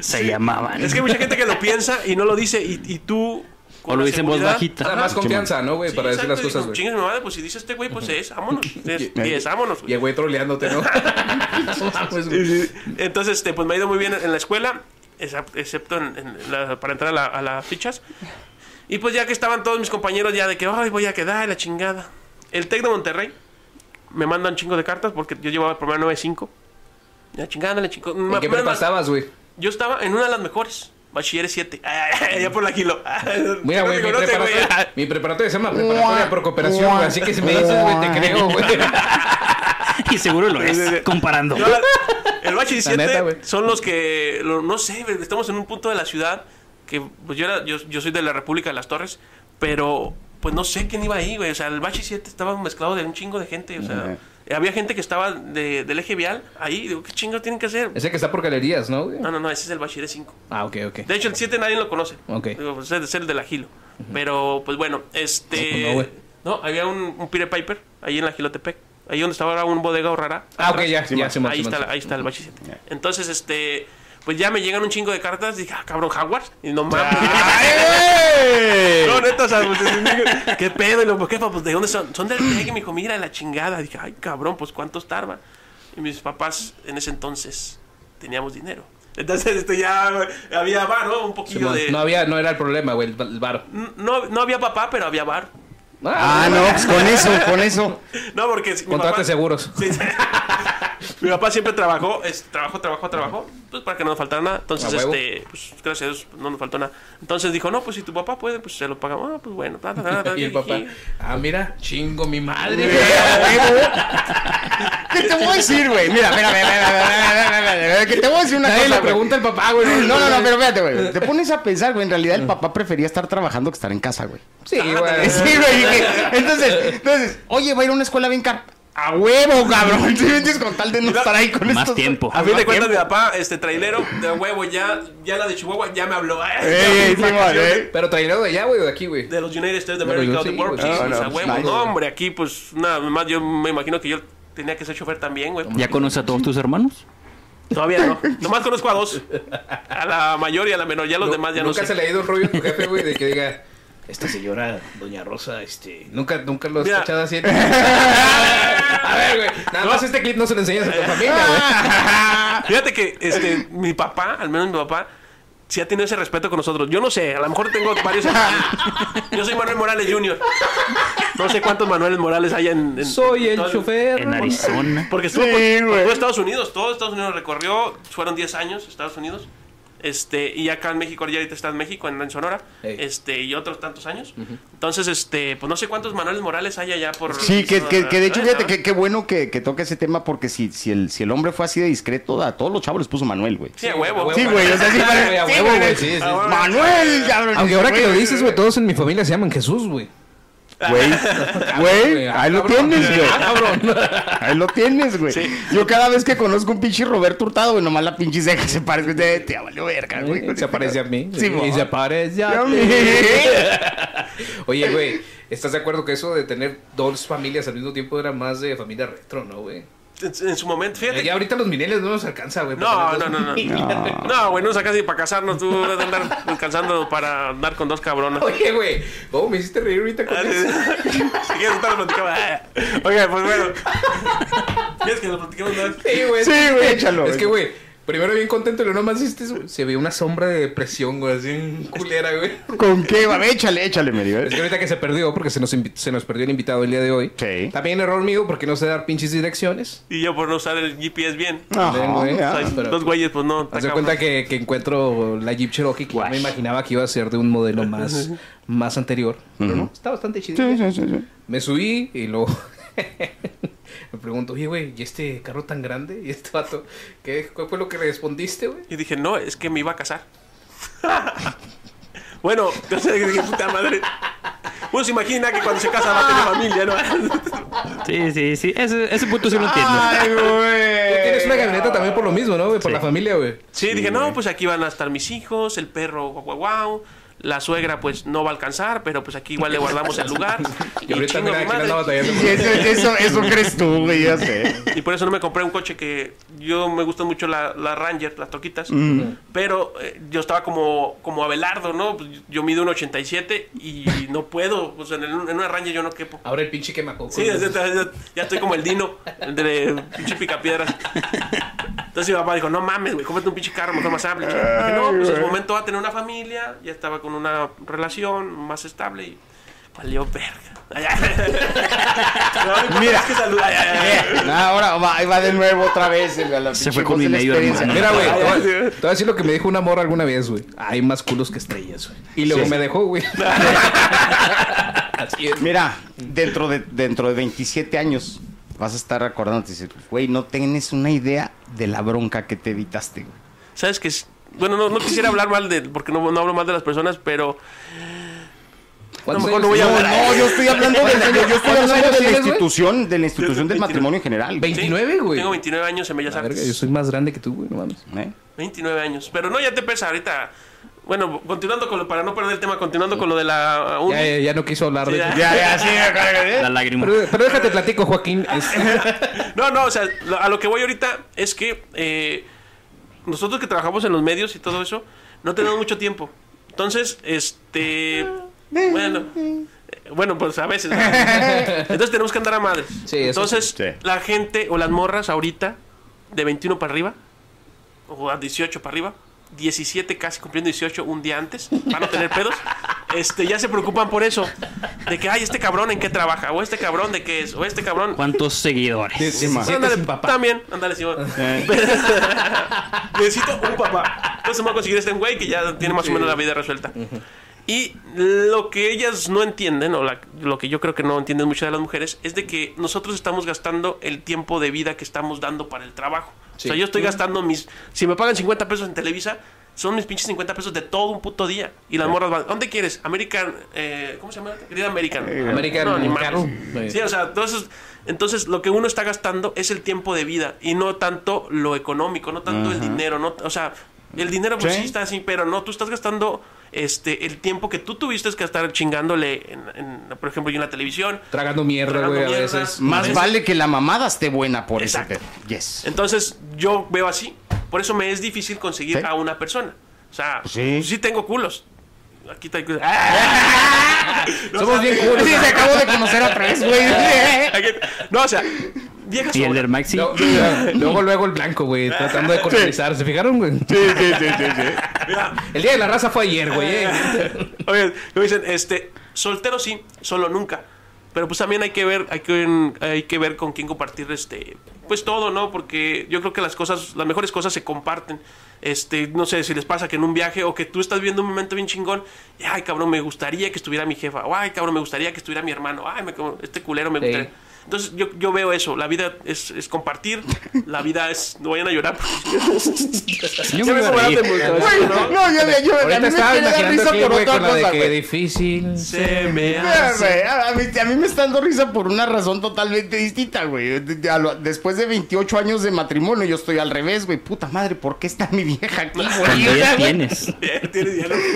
Se llamaban. Es que hay mucha gente que lo piensa y no lo dice y, y tú... con O lo la dice en voz bajita. Nada más confianza, ¿no, güey? Sí, Para decir las cosas, güey. Chingue mi madre, pues si dice este güey, pues es, vámonos. Es, y es, vámonos, Y güey. el güey troleándote, ¿no? Mames, güey. Entonces, este, pues me ha ido muy bien en la escuela, excepto en, en la- para entrar a, la- a las fichas. Y pues ya que estaban todos mis compañeros ya de que, ay, voy a quedar, la chingada. El TEC de Monterrey me mandan chingo de cartas porque yo llevaba el promedio 9.5. La chingada, la chingada. ¿En qué prepa estabas, güey? Yo estaba en una de las mejores. Bachilleres 7. ya por la kilo. Mira, güey, mi preparatoria, mi preparatoria se llama Preparatoria por Cooperación, güey. Así que si me dices, güey, te creo, güey. Y seguro lo es, comparando. No, la- el Bachi La neta, 17 güey. son los que, lo- no sé, estamos en un punto de la ciudad que, pues yo, era, yo, yo soy de la República de las Torres, pero pues no sé quién iba ahí, güey. O sea, el Bachi 7 estaba mezclado de un chingo de gente, o sea, había gente que estaba de, del eje vial ahí, digo, ¿qué chingo tienen que hacer? Ese que está por galerías, ¿no, güey? No, no, no, ese es el Bachiller 5. Ah, ok, ok. De hecho, el 7 nadie lo conoce. Ok. Digo, pues, es el del Agilo. Pero, pues bueno, este... No, pues no, güey. no, había un, un Pire Piper ahí en la Gilotepec. Ahí donde estaba ahora un bodega rara. Ah, ok, atrás. ya, ya, Simón, ahí, está, ahí está el bachi 7. Entonces, este... Pues ya me llegan un chingo de cartas. Dije, ah, cabrón, Hogwarts. Y no mames. no, neta, o sea, pues, ¿qué pedo? Y luego, ¿qué, pa? Pues, ¿de dónde son? Son del TEC. Y me dijo, mira, la chingada. Dije, ay, cabrón, pues, ¿cuántos tarda? Y mis papás, en ese entonces, teníamos dinero. Entonces, este, ya había bar, ¿no? Un poquillo de... No había, no era el problema, güey, el, varo. No, no había papá, pero había bar. Ah, no, pues con eso, con eso. No, porque... si- Contrate papá- seguros. Sí, sí. Mi papá siempre trabajó, es, trabajó, trabajó, trabajó, pues para que no nos faltara nada. Entonces, A este, pues gracias a Dios no nos faltó nada. Entonces dijo, no, pues si tu papá puede, pues se lo pagamos. Ah, pues bueno. ta, ta, ta, ta, Y el papá, ah, mira, chingo mi madre. ¿Qué te voy a decir, güey? Mira, mira, mira, mira, mira, mira, mira, mira, que te voy a decir una Nadie cosa, le pregunta al papá, güey. No, no, no, pero fíjate, güey. Te pones a pensar, güey. En realidad, el papá prefería estar trabajando que estar en casa, güey. Sí, güey. Sí, güey. Entonces, entonces, oye, va a ir a una escuela bien cara. A huevo, cabrón. ¿Sí entiendes? Con tal de no estar ahí con Más estos- tiempo. A fin de cuentas, mi papá, este trailero de huevo, ya, ya la de Chihuahua, ya me habló. Ey, ey, Ya, Simón, vacaciones. eh. Pero trailero de allá, güey, o de aquí, güey. De los United States de America, sí, World, sí, o sea, huevo. nice. No, hombre, aquí, pues, nada más yo me imagino que yo tenía que ser chofer también, güey. ¿Ya conoces a todos tus hermanos? Todavía no. Nomás conozco a dos. A la mayor y a la menor. Ya los demás ya no Nunca sé. se le ha ido un rollo a tu jefe, güey, de que diga, esta señora, doña Rosa, este... Nunca, nunca lo has Mira. escuchado así. a ver, güey, nada más este clip no se lo enseñas a tu familia, güey. Fíjate que este, mi papá, al menos mi papá, sí ha tenido ese respeto con nosotros. Yo no sé, a lo mejor tengo varios. Yo soy Manuel Morales Jr. No sé cuántos Manueles Morales hay en... en- Soy el todo chofer. En Arizona. Porque estuvo Sí, por, por Estados Unidos, todo Estados Unidos recorrió, fueron 10 años Estados Unidos. Este, y acá en México, ya ahorita está en México, en, en Sonora, este, y otros tantos años. Entonces, este, pues no sé cuántos Manuel Morales hay allá por. Sí, que, que, que de hecho, fíjate, ah. que qué bueno que, que toque ese tema porque si, si, el, si el hombre fue así de discreto, a todos los chavos les puso Manuel, güey. Sí, a huevo. Sí, güey, o sea, sí, güey, para- a sí, huevo, güey. güey, sí, sí. Manuel, cabrón. Aunque ahora que lo dices, güey, todos en mi familia se llaman Jesús, güey. Güey, güey, güey, ahí lo tienes, güey. Ah, cabrón. Ahí lo tienes, güey. Yo cada vez que conozco un pinche Roberto Hurtado, güey, nomás la pinche ceja se parece. Te, te valió verga, güey. Se parece a mí. Sí, y se parece a Ya mí. Oye, güey, ¿estás de acuerdo que eso de tener dos familias al mismo tiempo era más de familia retro, no, güey? En, su momento, fíjate. Ya ahorita los milenios no nos alcanza, güey. No, no, no, no. No, güey, no sacas ni para casarnos. Tú debes de andar alcanzando para andar con dos cabronas. Oye, güey, ¿cómo me hiciste reír ahorita con Ah, eso? Si quieres, lo platicamos. Ah. Oiga, pues bueno. ¿Quieres que lo platiquemos más? Sí, güey. Sí, güey, échalo. Es que, güey, primero bien contento y luego nomás hiciste. Se ve una sombra de depresión, güey, así en culera, güey. ¿Con qué? Va, échale, échale, me digo. Es que ahorita que se perdió, porque se nos, se nos perdió el invitado el día de hoy. Sí. También error mío, porque no sé dar pinches direcciones. Y yo por no usar el GPS bien. Ven, güey. ya. O sea, pero- dos güeyes, pues no. está Haz de cabrón. cuenta que, que encuentro la Jeep Cherokee que yo me imaginaba que iba a ser de un modelo más, más anterior. Pero no, está bastante chido. Sí, sí, sí, sí. Me subí y luego me pregunto, oye, güey, ¿y este carro tan grande? ¿Y este vato? ¿Qué, ¿Cuál fue lo que le respondiste, güey? Y dije, no, es que me iba a casar. bueno, entonces dije, puta madre. Uno se imagina que cuando se casa va a tener familia, ¿no? Sí, sí, sí. Ese, ese punto sí lo entiendo. Ay, güey. tienes una camioneta también por lo mismo, ¿no, güey? Por Sí. la familia, güey. Sí, dije, no, pues aquí van a estar mis hijos, el perro, guau, guau, guau, la suegra pues no va a alcanzar, pero pues aquí igual le guardamos el lugar. Y ahorita chingo mi madre. Y eso, eso, eso crees tú, güey, ya sé. Y por eso no me compré un coche que yo me gustan mucho la, la Ranger, las troquitas. Pero eh, yo estaba como, como Abelardo, ¿no? Pues, Yo mido un 87 y no puedo. Pues en, el- en una Ranger yo no quepo. Ahora el pinche quemacoco. Sí, ya, ya- ya estoy como el Dino, el de pinche picapiedras. Entonces mi papá dijo, no mames, güey, cómprate un pinche carro mejor más amplio. Dije, no, pues en su momento va a tener una familia, ya estaba con una relación más estable y valió verga. No, Mira. es que salud- ay, ay, ay. Ah, ahora va, de nuevo otra vez. el- la Se fue con mi medio hermano. Mira, güey, te voy a- ay, te voy a decir lo que me dijo una morra alguna vez, güey. Hay más culos que estrellas, güey. Y luego Sí. me dejó, güey. Así es. Mira, dentro de, dentro de 27 años vas a estar acordándote y decir, güey, no tienes una idea de la bronca que te evitaste, güey. ¿Sabes qué? Bueno, no, no quisiera hablar mal de, porque no, no hablo mal de las personas, pero ¿Cuántos mejor no voy a hablar. No, yo estoy hablando de, yo estoy ¿Cuántos hablando años de la institución, de la institución del 29. matrimonio en general. 29, güey. tengo 29 años en Bellas Artes. yo soy más grande que tú, güey, no mames. ¿Eh? 29 años. Pero no, ya te pesa ahorita. Bueno, continuando con lo, para no perder el tema, continuando con lo de la uni. Ya, ya, ya no quiso hablar Sí, de ya. eso. Ya, ya, sí. La lágrima. Pero, pero déjate platico, Joaquín. No, no, o sea, lo- a lo que voy ahorita es que eh, nosotros que trabajamos en los medios y todo eso, no tenemos mucho tiempo. Entonces, este. Bueno. eh, Bueno, pues a veces. Entonces tenemos que andar a madres. Sí, Entonces. Sí. la gente o las morras ahorita, de 21 para arriba, o a 18 para arriba, 17 casi cumpliendo 18 un día antes, para no tener pedos, este, ya se preocupan por eso. De que, ay, este cabrón en qué trabaja, o este cabrón de qué es, o este cabrón. ¿Cuántos seguidores? Ándale, papá. También, ándale, Simón. Necesito un papá. Entonces me voy a conseguir este güey que ya tiene más o menos la vida resuelta. Y lo que ellas no entienden, o la- lo que yo creo que no entienden muchas de las mujeres, es de que nosotros estamos gastando el tiempo de vida que estamos dando para el trabajo. Sí. O sea, yo estoy gastando mis... Si me pagan 50 pesos en Televisa, son mis pinches 50 pesos de todo un puto día. Y las morras van, ¿dónde quieres? American... eh, ¿Cómo se llama? Querida American. American No. Sí, o sea, entonces, entonces lo que uno está gastando es el tiempo de vida y no tanto lo económico, no tanto el dinero, no, o sea, el dinero pues Sí. sí está así, pero no, tú estás gastando este el tiempo que tú tuviste que estar chingándole, en, en, por ejemplo, yo en la televisión. Tragando mierda, güey, a veces. Más veces- vale que la mamada esté buena por pedo. Yes. Entonces, yo veo así. Por eso me es difícil conseguir Sí. a una persona. O sea, Sí. sí, tengo culos. Aquí está. Somos bien culos. Sí, se acabo de conocer otra vez, güey. No, o sea, viejas Y el del Maxi. Luego, luego, luego el blanco, güey, tratando de colonizar. ¿Se fijaron, güey? Sí, sí, sí, sí, sí. El día de la raza fue ayer, güey. eh. Oye, me dicen, este, soltero sí, solo nunca. Pero pues también hay que ver, hay que, hay que ver con quién compartir este, pues todo, ¿no? Porque yo creo que las cosas, las mejores cosas se comparten. Este, no sé si les pasa que en un viaje o que tú estás viendo un momento bien chingón, y, ay cabrón, me gustaría que estuviera mi jefa, o ay cabrón, me gustaría que estuviera mi hermano, ay, me, este culero me Sí. Entonces yo, yo veo eso, la vida es, es compartir, la vida es, no vayan a llorar. Yo me me a reír. ¿no? no, yo, yo, a mí Ahorita me estaba quiere dar imaginando risa por otra con la de cosa, que difícil. Se me hace. A, a mí, a mí me está dando risa por una razón totalmente distinta, güey. A Después de 28 años de matrimonio, yo estoy al revés, güey. Puta madre, ¿por qué está mi vieja aquí, güey? Ya tienes.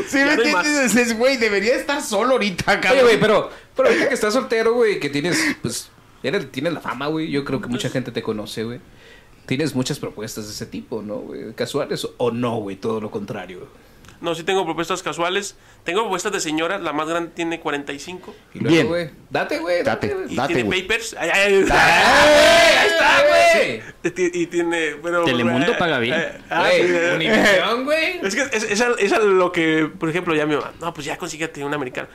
Sí, me entiendes, Es, güey, debería estar solo ahorita, cabrón. Oye, güey, pero, pero ahorita que estás soltero, güey, que tienes, pues, eres- tienes la fama, güey. Yo creo que mucha gente te conoce, güey. Tienes muchas propuestas de ese tipo, ¿no, güey? Casuales o no, güey, todo lo contrario. No, sí tengo propuestas casuales. Tengo propuestas de señoras. La más grande tiene 45. Y luego, Bien. güey, date, güey, date, Date. güey. Y Date, tiene güey. papers. Ay, ay, ay. ¡Ey! Ahí está, güey. Y ti- Y tiene. Pero, Telemundo eh, paga bien. eh, ah, Güey, güey. Es que es, es, a- es a lo que, por ejemplo, ya mi mamá. No, pues ya consíguete un americano.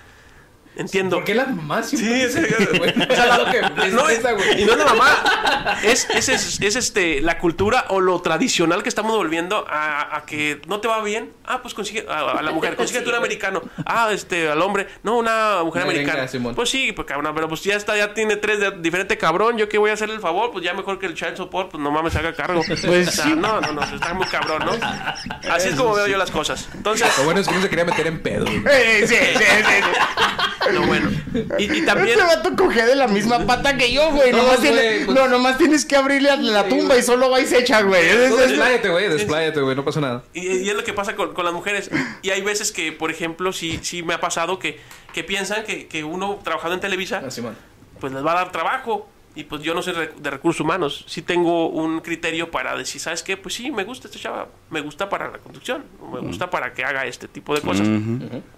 Entiendo. ¿Por qué las mamás Sí, sí, güey. y no es la mamá. Es, es, es, es, este, la cultura o lo tradicional que estamos volviendo a, a que no te va bien. Ah, pues consigue a, a la mujer, consíguete un americano. Ah, este, al hombre, no, una mujer Una americana. Simón. Pues sí, pues cabrón, pero pues ya está, ya tiene tres de diferente cabrón. Yo que voy a hacerle el favor, pues ya mejor que el child support, pues no mames, haga cargo. Pues o sea, no, no, no, está muy cabrón, ¿no? Así es como veo yo las cosas. Entonces, Lo bueno es que no se quería meter en pedo, sí, sí, sí, sí. Lo bueno. Y, y también. Este vato coge de la misma pata que yo, güey. No, Nomás güey, tiene- pues- No, nomás tienes que abrirle a la tumba y solo va y se echa, güey. Es- es- es- Despláyate, güey, despláyate, güey, no pasa nada. Y, y es lo que pasa con, con las mujeres. Y hay veces que, por ejemplo, sí, sí me ha pasado que, que piensan que, que uno trabajando en Televisa, Así, man. pues les va a dar trabajo. Y pues yo no soy de recursos humanos. Sí tengo un criterio para decir, ¿sabes qué? Pues sí, me gusta este chava. Me gusta para la conducción. Me gusta para que haga este tipo de cosas.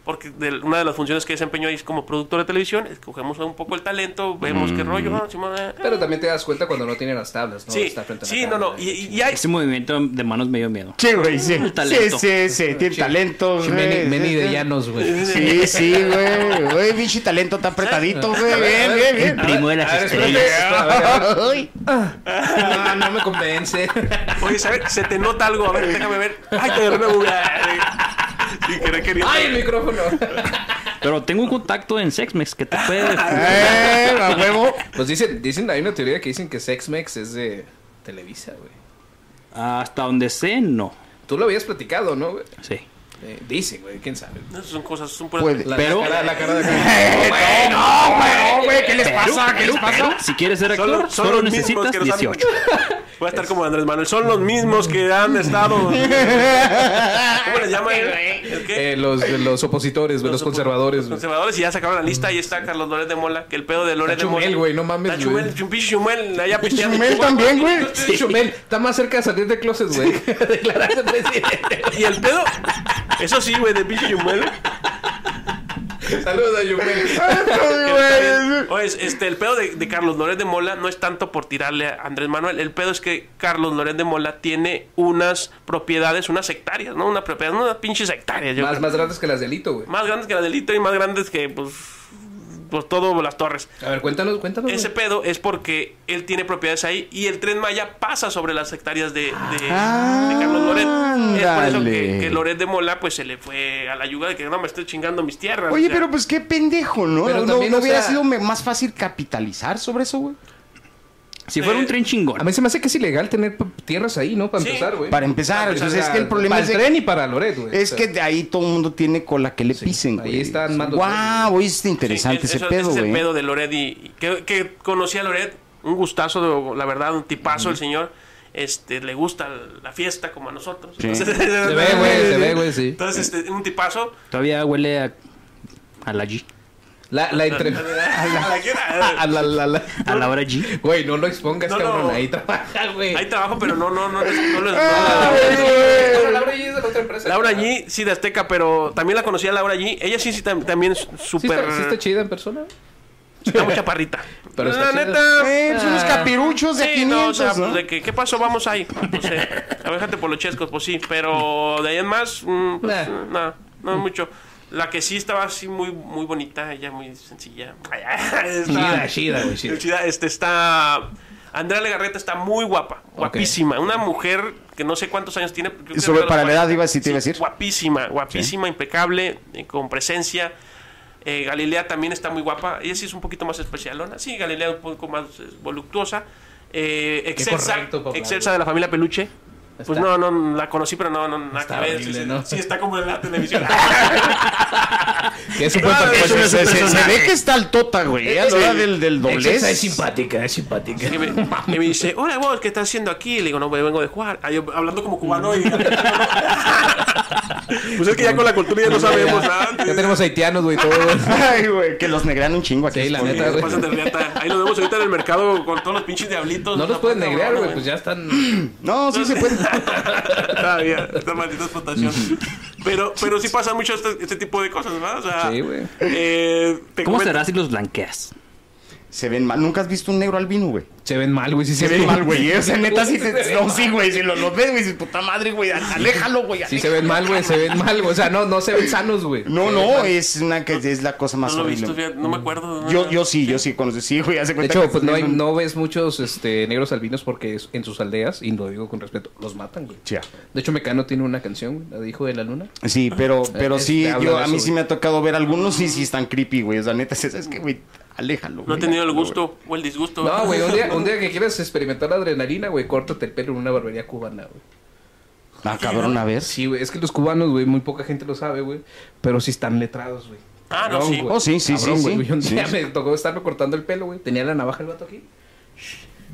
Porque de- una de las funciones que desempeño ahí es como productor de televisión. Escogemos un poco el talento, vemos qué rollo. ah, Simón, eh, Pero también te das cuenta cuando no tiene las tablas, ¿no? sí, Está frente a la sí, no, cámara. no. Y, y- y hay, Ese movimiento de manos me dio miedo. Sí, güey, sí. Sí, talento. sí, sí. Tiene talento, Sí. Meni, de llanos, güey. Sí, sí, güey. Güey, bichi talento está apretadito, güey. Bien, bien, El bien. primo de las estrellas. Ay. No, no me convence. Oye, ¿sabes? Se te nota algo. A ver, déjame ver. Ay, te agarré una buga. ¡Ay, el micrófono! Pero tengo un contacto en Sexmex que te puede... Eh, a huevo. Pues dicen, dicen, hay una teoría que dicen que Sexmex es de Televisa, güey. Hasta donde sé, no. Tú lo habías platicado, ¿no, güey? Sí. Eh, dicen, güey, quién sabe. Esas son cosas, son puras- Puede. La, Pero- la cara, la cara de Eh, no, güey, no, güey. ¿Qué les pasa? ¿Qué les pasa? Si quieres ser Son actor, los- son solo los mismos necesitas que nos han- 18. Voy a estar como Andrés Manuel. Son los mismos que han estado. ¿Cómo les llaman? ¿El qué? Eh, los, los opositores, güey, los, conservadores, Los conservadores y ya sacaron la lista. Ahí está Carlos Loret de Mola. Que el pedo de Loret de Mola. Chumel, güey, no mames, Está. Chumel, pinche Chumel. Allá pisteando. Chumel también, güey. Sí. Chumel está más cerca de salir de closet, güey. Declararse presidente. Y el pedo. Eso sí, güey, de pinche Chumel. Saludos a Chumel. Oye, este, el pedo de, de Carlos Loret de Mola no es tanto por tirarle a Andrés Manuel. El pedo es que Carlos Loret de Mola tiene unas propiedades, unas hectáreas, ¿no? Una propiedad, unas pinches hectáreas. yo Más, creo. más grandes que las delito, güey. Más grandes que la delito y más grandes que, pues, pues todo las torres. A ver, cuéntanos, cuéntanos. Ese güey. pedo es porque él tiene propiedades ahí y el tren Maya pasa sobre las hectáreas de, de, de Carlos Loret. Es por eso que, que Loret de Mola pues se le fue a la yuga de que no me estoy chingando mis tierras. Oye, o sea, pero pues qué pendejo, ¿no? Pero ¿No, también, no o hubiera sea- sido más fácil capitalizar sobre eso, güey? Si fuera un tren A chingón. mí se me hace que es ilegal tener tierras ahí, ¿no? Para Sí. empezar, güey. Para empezar, Para pues, es que el problema para es el de- tren y para Loret, güey. Es O sea, que de ahí todo el mundo tiene cola que le pisen, ahí güey. están mandos- Guau, oye, está interesante Sí, ese eso- pedo, es el güey. pedo de Loret y, que, que conocí a Loret, un gustazo, de- la verdad, un tipazo el señor. Este, le gusta la fiesta como a nosotros. Sí. Entonces, Se ve, güey, se ve, güey, sí. Entonces, este, un tipazo. Todavía huele a, a la G. La, la entre... A la- A la, la, la... A la hora G. Güey, no lo expongas, No, no. cabrón. Ahí trabaja, güey. Hay trabajo, pero no, no, no, no, no, no- Ah, Bueno, Laura G es de la otra empresa. Laura G, sí, de Azteca, pero también la conocí a Laura G. Ella sí, sí, tam- también es ¿Sí súper. está, sí está chida en persona? está muy chaparrita. Pero está la neta. Eh, pues unos capiruchos de Sí, 500, no, o sea, ¿no? pues, de que, ¿qué pasó? Vamos ahí. No sé. A ver, déjate por los chescos, pues sí. Pero de ahí en más, mm, pues, Nah. no, no es mucho. La que sí estaba así muy, muy bonita, ella muy sencilla. Chida, chida, güey, chida. Chida, Este está. Andrea Legarreta está muy guapa, guapísima. Una mujer que no sé cuántos años tiene. Sobre para la edad 40. iba a decir- te iba a Sí, decir. Guapísima, guapísima, impecable, eh, con presencia. Eh, Galilea también está muy guapa. Ella sí es un poquito más especialona. Sí, Galilea un poco más eh, voluptuosa. Eh, excelsa, correcto, excelsa de la familia Peluche. Pues Está- no, no, la conocí, pero no, no, nada Está que ver. horrible, sí, ¿no? sí, está como en la televisión. Que es Pues es se, se- se ve que está al tota, güey. A la hora del, del doblez. Es simpática, es simpática. Y me, y me dice, hola vos, ¿qué estás haciendo aquí? Le digo, no, me vengo de jugar. Ah, yo hablando como cubano y... pues es que ya con la cultura ya no sabemos nada. Ya tenemos haitianos, güey, todo. Ay, güey, que los negran un chingo aquí. Sí, la neta, güey. pasan de riata. Ahí nos vemos ahorita en el mercado con todos los pinches diablitos. No los pueden negrear, güey, pues ya están. No, sí se puede. Todavía, esta maldita explotación. pero, pero sí pasa mucho este, este tipo de cosas, ¿verdad? O sea, Sí, güey. eh, ¿Cómo comento- será si los blanqueas? Se ven mal. Nunca has visto un negro albino, güey. Se ven mal, güey. Sí, Se ven mal, güey. O sea, neta, sí Se No, mal. sí, güey. Si lo, lo ves, güey, dices, puta madre, güey. Aléjalo, güey. Sí, se ven mal, güey. Se ven mal, güey. O sea, no, no se ven sanos, güey. No, no, es una que es la cosa más No lo he visto, horrible. no me acuerdo. ¿no? Yo, yo sí, yo sí conocí. Sí, güey, hace De cuenta hecho, que pues no, hay, es un- no ves muchos este, negros albinos porque es- en sus aldeas, y lo digo con respeto, los matan, güey. De hecho, Mecano tiene una canción, güey, la de Hijo de la Luna. Sí, pero, pero Es- sí, yo, de a mí sí me ha tocado ver algunos y sí están creepy, güey. O sea, neta, es que, güey, aléjalo. No he tenido el gusto o el disgusto. No, güey, un día, un día que quieras experimentar la adrenalina, güey, córtate el pelo en una barbería cubana, güey. Ah, cabrón, a ver. Sí, güey, es que los cubanos, güey, muy poca gente lo sabe, güey, pero sí están letrados, güey. Ah, no, Cabrón, sí. güey. Oh, sí, sí, Cabrón, sí, güey. sí. Un día sí. me tocó estarme cortando el pelo, güey. Tenía la navaja el vato aquí.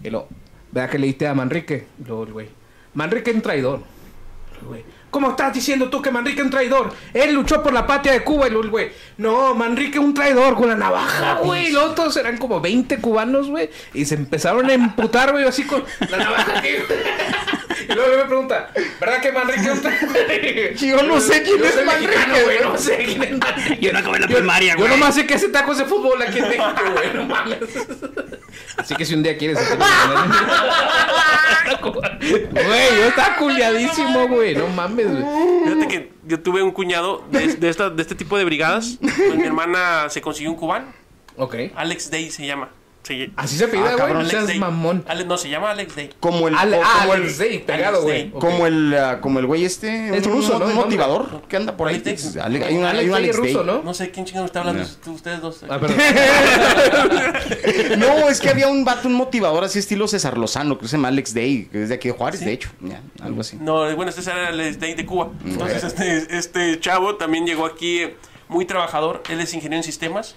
Y lo, vea que le diste a Manrique. Luego güey, Manrique es un traidor. Güey, ¿Cómo estás diciendo tú que Manrique es un traidor? Él luchó por la patria de Cuba el güey, no, Manrique es un traidor con la navaja, güey. Luego todos eran como 20 cubanos, güey. Y se empezaron a emputar, güey, así con la navaja aquí. Y luego me pregunta, ¿verdad que Manrique traidor? Yo no sé quién Yo es soy Manrique, mexicano, güey. No sé quién es Manrique. Yo no acabé la Yo- primaria, Yo güey. nomás sé que hace tacos de fútbol aquí en México, güey. No mames. Así que si un día quieres hacer Güey, yo estaba culiadísimo, güey. No mames, güey. Fíjate que yo tuve un cuñado de, de, esta, de este tipo de brigadas. Pues mi hermana se consiguió un cubano. Ok. Alex Day se llama. Se- Así se pide, Ah, güey. cabrón. no Alex seas Day. mamón. Ale- no, se llama Alex Day. Como el, Ale- co- ah, como el, Alex Day, pegado, Alex güey. Day. Como el, ah, como el güey este, Es un ruso, ¿no? un motivador que anda por ahí. Alex Day. Ale- hay, hay Alex un Day Alex es ruso, Day. ¿no? No sé quién chingado está hablando. No. Ustedes dos. Ah, perdón. No, es que había un vato, un motivador así estilo César Lozano, que se llama Alex Day, que es de aquí de Juárez, de hecho. Ya, algo así. No, bueno, este era el Day de Cuba. Entonces, este, este chavo también llegó aquí muy trabajador. Él es ingeniero en sistemas.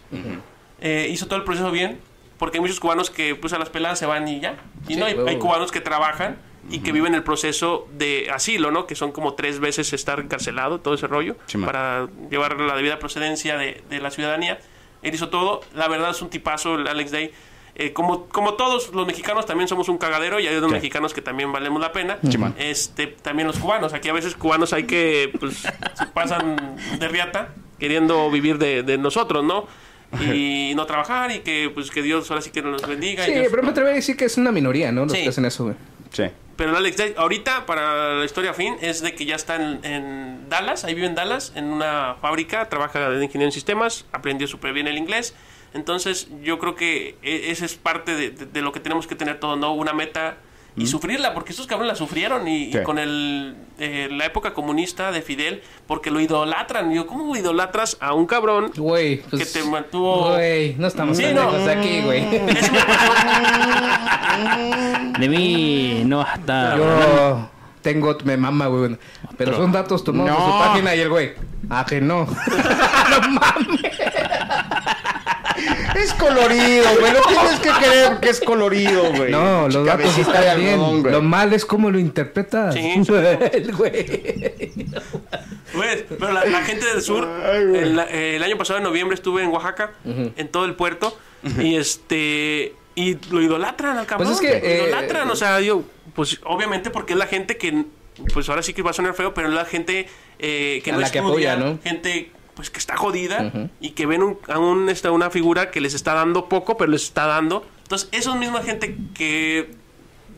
Eh, hizo todo el proceso bien. Porque hay muchos cubanos que pues a las peladas se van y ya. Y Sí, no, hay, huevo. hay cubanos que trabajan y que viven el proceso de asilo, ¿no? Que son como tres veces estar encarcelado, todo ese rollo, para llevar la debida procedencia de, de la ciudadanía. Él hizo todo. La verdad es un tipazo el Alex Day. Eh, como, como todos los mexicanos también somos un cagadero y hay otros Sí. mexicanos que también valemos la pena. Este, también los cubanos. Aquí a veces cubanos hay que, pues, se pasan de riata queriendo vivir de, de nosotros, ¿no? Y no trabajar y que, pues, que Dios ahora sí que nos bendiga. y Sí, Dios- pero me atrevo a decir que es una minoría, ¿no? Los Sí. que hacen eso, güey. Sí. Pero Alex ahorita, para la historia fin, es de que ya está en, en Dallas, ahí vive en Dallas, en una fábrica, trabaja de ingeniero en sistemas, aprendió súper bien el inglés. Entonces, yo creo que e- esa es parte de, de- de lo que tenemos que tener todos, ¿no? Una meta y sufrirla, porque estos cabrones la sufrieron y, y Sí. con el, eh, la época comunista de Fidel, porque lo idolatran. Y yo, ¿cómo idolatras a un cabrón? Güey, pues, Que te mantuvo- Güey, no estamos Sí, tan no. lejos de aquí, güey. De mí no hasta. Yo tengo, me mama, güey. Pero son datos tomados de su No. página y el güey. Ah, que no. no mames. Es colorido, güey. No tienes que creer que es colorido, güey. No, los datos están bien. algodón, güey. Lo mal es cómo lo interpretas. Sí. güey. Güey, pero la, la gente del sur, el, el año pasado en noviembre estuve en Oaxaca, en todo el puerto, y este y lo idolatran al cabrón. Pues es que, lo eh, idolatran, o sea, yo, pues obviamente porque es la gente que, pues ahora sí que va a sonar feo, pero es la gente eh, que no la que estudia, apoya, ¿no? gente pues que está jodida y que ven un, a un, esta, una figura que les está dando poco, pero les está dando. Entonces, esa misma gente que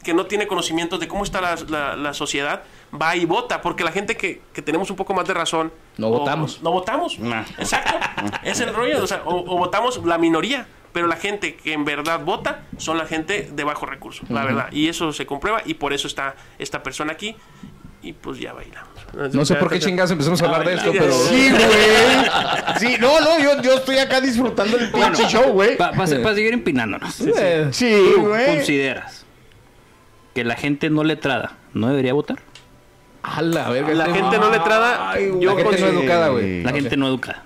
que no tiene conocimientos de cómo está la, la- la sociedad, va y vota, porque la gente que, que tenemos un poco más de razón... No o- votamos. No votamos. Nah. Exacto. es el rollo. O, sea, o- o votamos la minoría, pero la gente que en verdad vota son la gente de bajo recurso, la verdad. Y eso se comprueba y por eso está esta persona aquí. Y pues ya bailamos. No sé por qué chingados empezamos a hablar de esto, pero. Sí, güey. Sí, no, no, yo, yo estoy acá disfrutando el pinche show, güey. Para seguir empinándonos. Eh, Sí, ¿Tú güey. consideras que la gente no letrada no debería votar? A la verga. La gente no letrada, Ay, güey. yo La gente no considero- educada, güey. La gente no educada.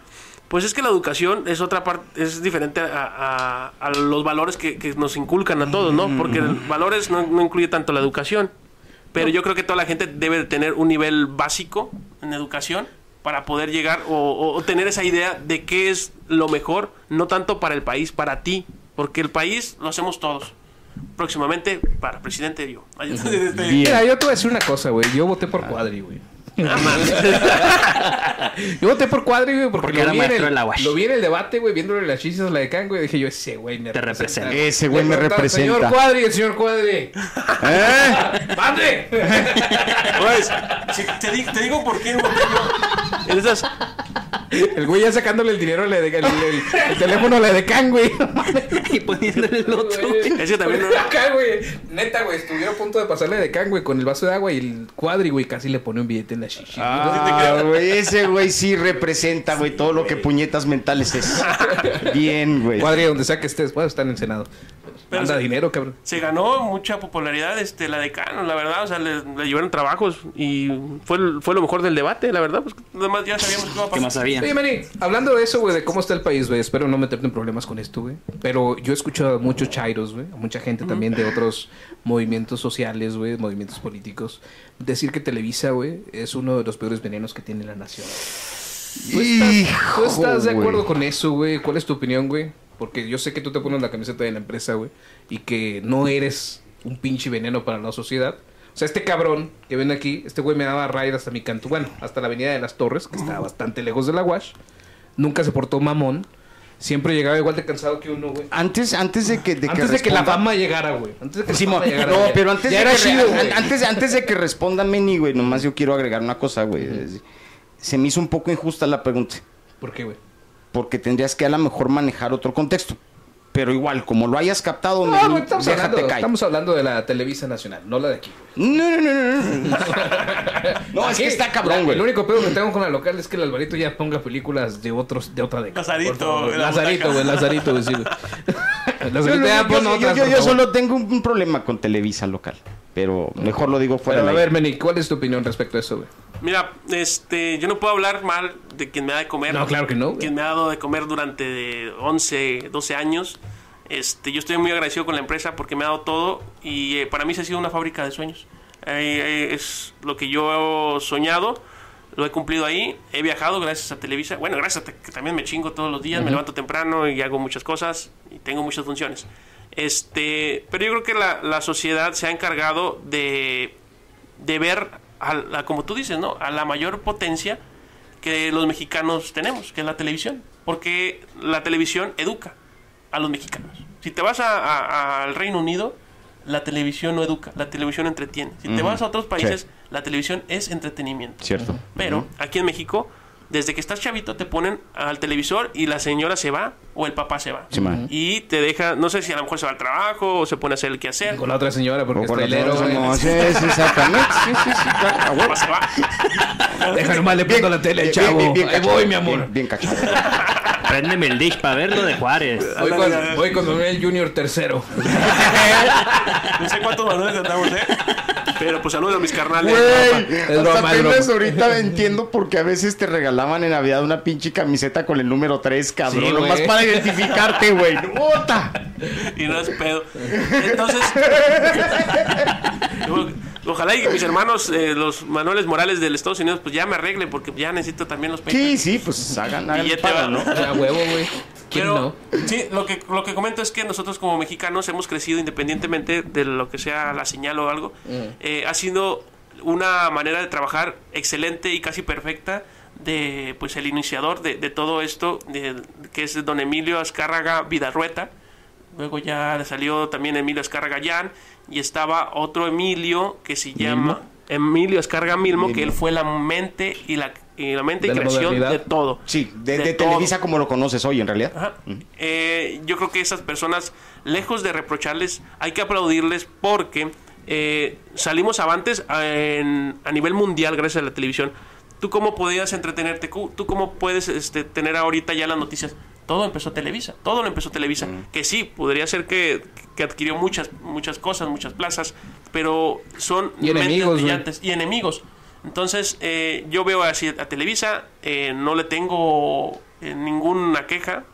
Pues es que la educación es otra parte, es diferente a, a- a los valores que, que nos inculcan a todos, ¿no? Porque el- valores no, no incluye tanto la educación. Pero yo creo que toda la gente debe de tener un nivel básico en educación para poder llegar o, o- o tener esa idea de qué es lo mejor, no tanto para el país, para ti. Porque el país lo hacemos todos. Próximamente, para presidente yo. Este- Mira, yo te voy a decir una cosa, güey. Yo voté por Cuadri, güey. Ah, man. Yo voté por Cuadri, güey, porque, Porque lo, era vi en maestro el, Aguash. lo vi en el debate, güey, viéndole las chichas a la de Can, güey. Dije yo, ese güey me Te representa. Ese güey me representa. Señor Cuadri, el señor Cuadri. ¿Eh? ¡Mande! Pues, si te, di- te digo por qué voté yo. En esas, El güey ya sacándole el dinero la de, el, el- el teléfono a la de Can, güey. Y poniéndole el otro. Güey. Es que también no- Acá, güey. Neta, güey. Estuvieron a punto de pasarle de can, güey, con el vaso de agua y el cuadri, güey. Casi le pone un billete en la shishi. Ah, güey, ese güey sí representa, güey, todo lo que puñetas mentales es. Bien, güey. Cuadri, donde sea que estés, puede estar en el Senado. Pero Manda se- dinero, cabrón. se ganó mucha popularidad este la decano, la verdad, o sea, le, le llevaron trabajos y fue, fue lo mejor del debate, la verdad, pues además ya sabíamos qué iba a ¿Qué pasar. más había? Oye, Manny, hablando de eso, güey, de cómo está el país, güey, espero no meterte en problemas con esto, güey. Pero yo he escuchado a muchos chairos, güey, a mucha gente también de otros movimientos sociales, güey, movimientos políticos, decir que Televisa, güey, es uno de los peores venenos que tiene la nación. ¿Tú estás, tú estás de acuerdo con eso, güey? ¿Cuál es tu opinión, güey? Porque yo sé que tú te pones la camiseta de la empresa, güey, y que no eres un pinche veneno para la sociedad. O sea, este cabrón que ven aquí, este güey me daba raid hasta mi canto, bueno, hasta la avenida de las Torres, que está bastante lejos de la Wash. Nunca se portó mamón. Siempre llegaba igual de cansado que uno, güey. Antes, antes de que, de Antes de que la fama llegara, güey. Antes de que la fama llegara. no, güey. pero antes ya de era que chido, güey. antes, antes de que responda Meni, güey, nomás yo quiero agregar una cosa, güey. Se me hizo un poco injusta la pregunta, ¿Por qué, güey? porque tendrías que a lo mejor manejar otro contexto. Pero igual, como lo hayas captado, No, güey, estamos, déjate hablando, caer. estamos hablando de la Televisa Nacional, no la de aquí, güey. No, no, no, no, no. No, es que está cabrón, la- güey. El único pedo que tengo con la local es que el Alvarito ya ponga películas de otros, de otra década. Lazarito, favor. la Lazarito, güey, Lazarito, güey, sí, güey. Yo, solo tengo un, un problema con Televisa local. Pero mejor lo digo fuera Pero, a del ver. Meni, ¿cuál es tu opinión respecto a eso, güey? Mira, este, yo no puedo hablar mal de quien me da de comer. No, claro que no, güey. Quien me ha dado de comer durante 11, 12 años. Este, yo estoy muy agradecido con la empresa porque me ha dado todo y eh, para mí se ha sido una fábrica de sueños. Eh, eh, es lo que yo he soñado, lo he cumplido ahí. He viajado gracias a Televisa. Bueno, gracias a que también me chingo todos los días, me levanto temprano y hago muchas cosas y tengo muchas funciones. Este, pero yo creo que la, la sociedad se ha encargado de, de ver, a la- como tú dices, ¿no? A la mayor potencia que los mexicanos tenemos, que es la televisión. Porque la televisión educa a los mexicanos. Si te vas a- a- al Reino Unido, la televisión no educa, la televisión entretiene. Si te vas a otros países, Sí. la televisión es entretenimiento. Cierto. Pero aquí en México, desde que estás chavito, te ponen al televisor y la señora se va o el papá se va. Sí, y te deja, no sé si a lo mejor se va al trabajo o se pone a hacer el quehacer. Con la otra señora, porque O es con la trailero, no, sí, sí, exactamente. Sí, sí, sí, claro, papá se va. Deja nomás le prendo la tele, Bien, chavo. bien, bien Ahí cachado, voy, mi amor. Bien, bien cachado. Préndeme el dish para ver lo de Juárez. Voy con, voy con Manuel Junior tercero. No sé cuántos manuales andamos, ¿eh? Pero pues saludos a mis carnales. Güey, hasta broma, es apenas broma. ahorita entiendo por qué a veces te regalaban en Navidad una pinche camiseta con el número 3, cabrón. Sí, nomás para identificarte, güey. ¡Puta! y no es pedo. Entonces, ojalá y que mis hermanos, eh, los Manueles Morales del Estados Unidos, pues ya me arreglen porque ya necesito también los. Sí, sí, pues hagan, hagan el Billete paro. ¿no? A huevo, güey. ¿Quién Pero no? sí, lo que, lo que comento es que nosotros como mexicanos hemos crecido independientemente de lo que sea la señal o algo. Eh, ha sido una manera de trabajar excelente y casi perfecta de pues el iniciador de, de todo esto, de- que es don Emilio Azcárraga Vidarrueta. Luego ya le salió también Emilio Azcárraga Llán y estaba otro Emilio que se llama Emilio Azcárraga Milmo, que él fue la mente y la, y la mente De y la creación modernidad. de todo. Sí, de, De de todo. Televisa como lo conoces hoy, en realidad. Ajá. Eh, yo creo que esas personas, lejos de reprocharles, hay que aplaudirles porque eh, salimos avantes a, en- a nivel mundial gracias a la televisión. ¿Tú cómo podías entretenerte? ¿Tú tú cómo puedes este, tener ahorita ya las noticias? Todo empezó Televisa, todo lo empezó Televisa. Que sí, podría ser que, que adquirió muchas, muchas cosas, muchas plazas, pero son Y enemigos, brillantes y enemigos. Entonces, eh, yo veo así a Televisa, eh, no le tengo eh, ninguna queja.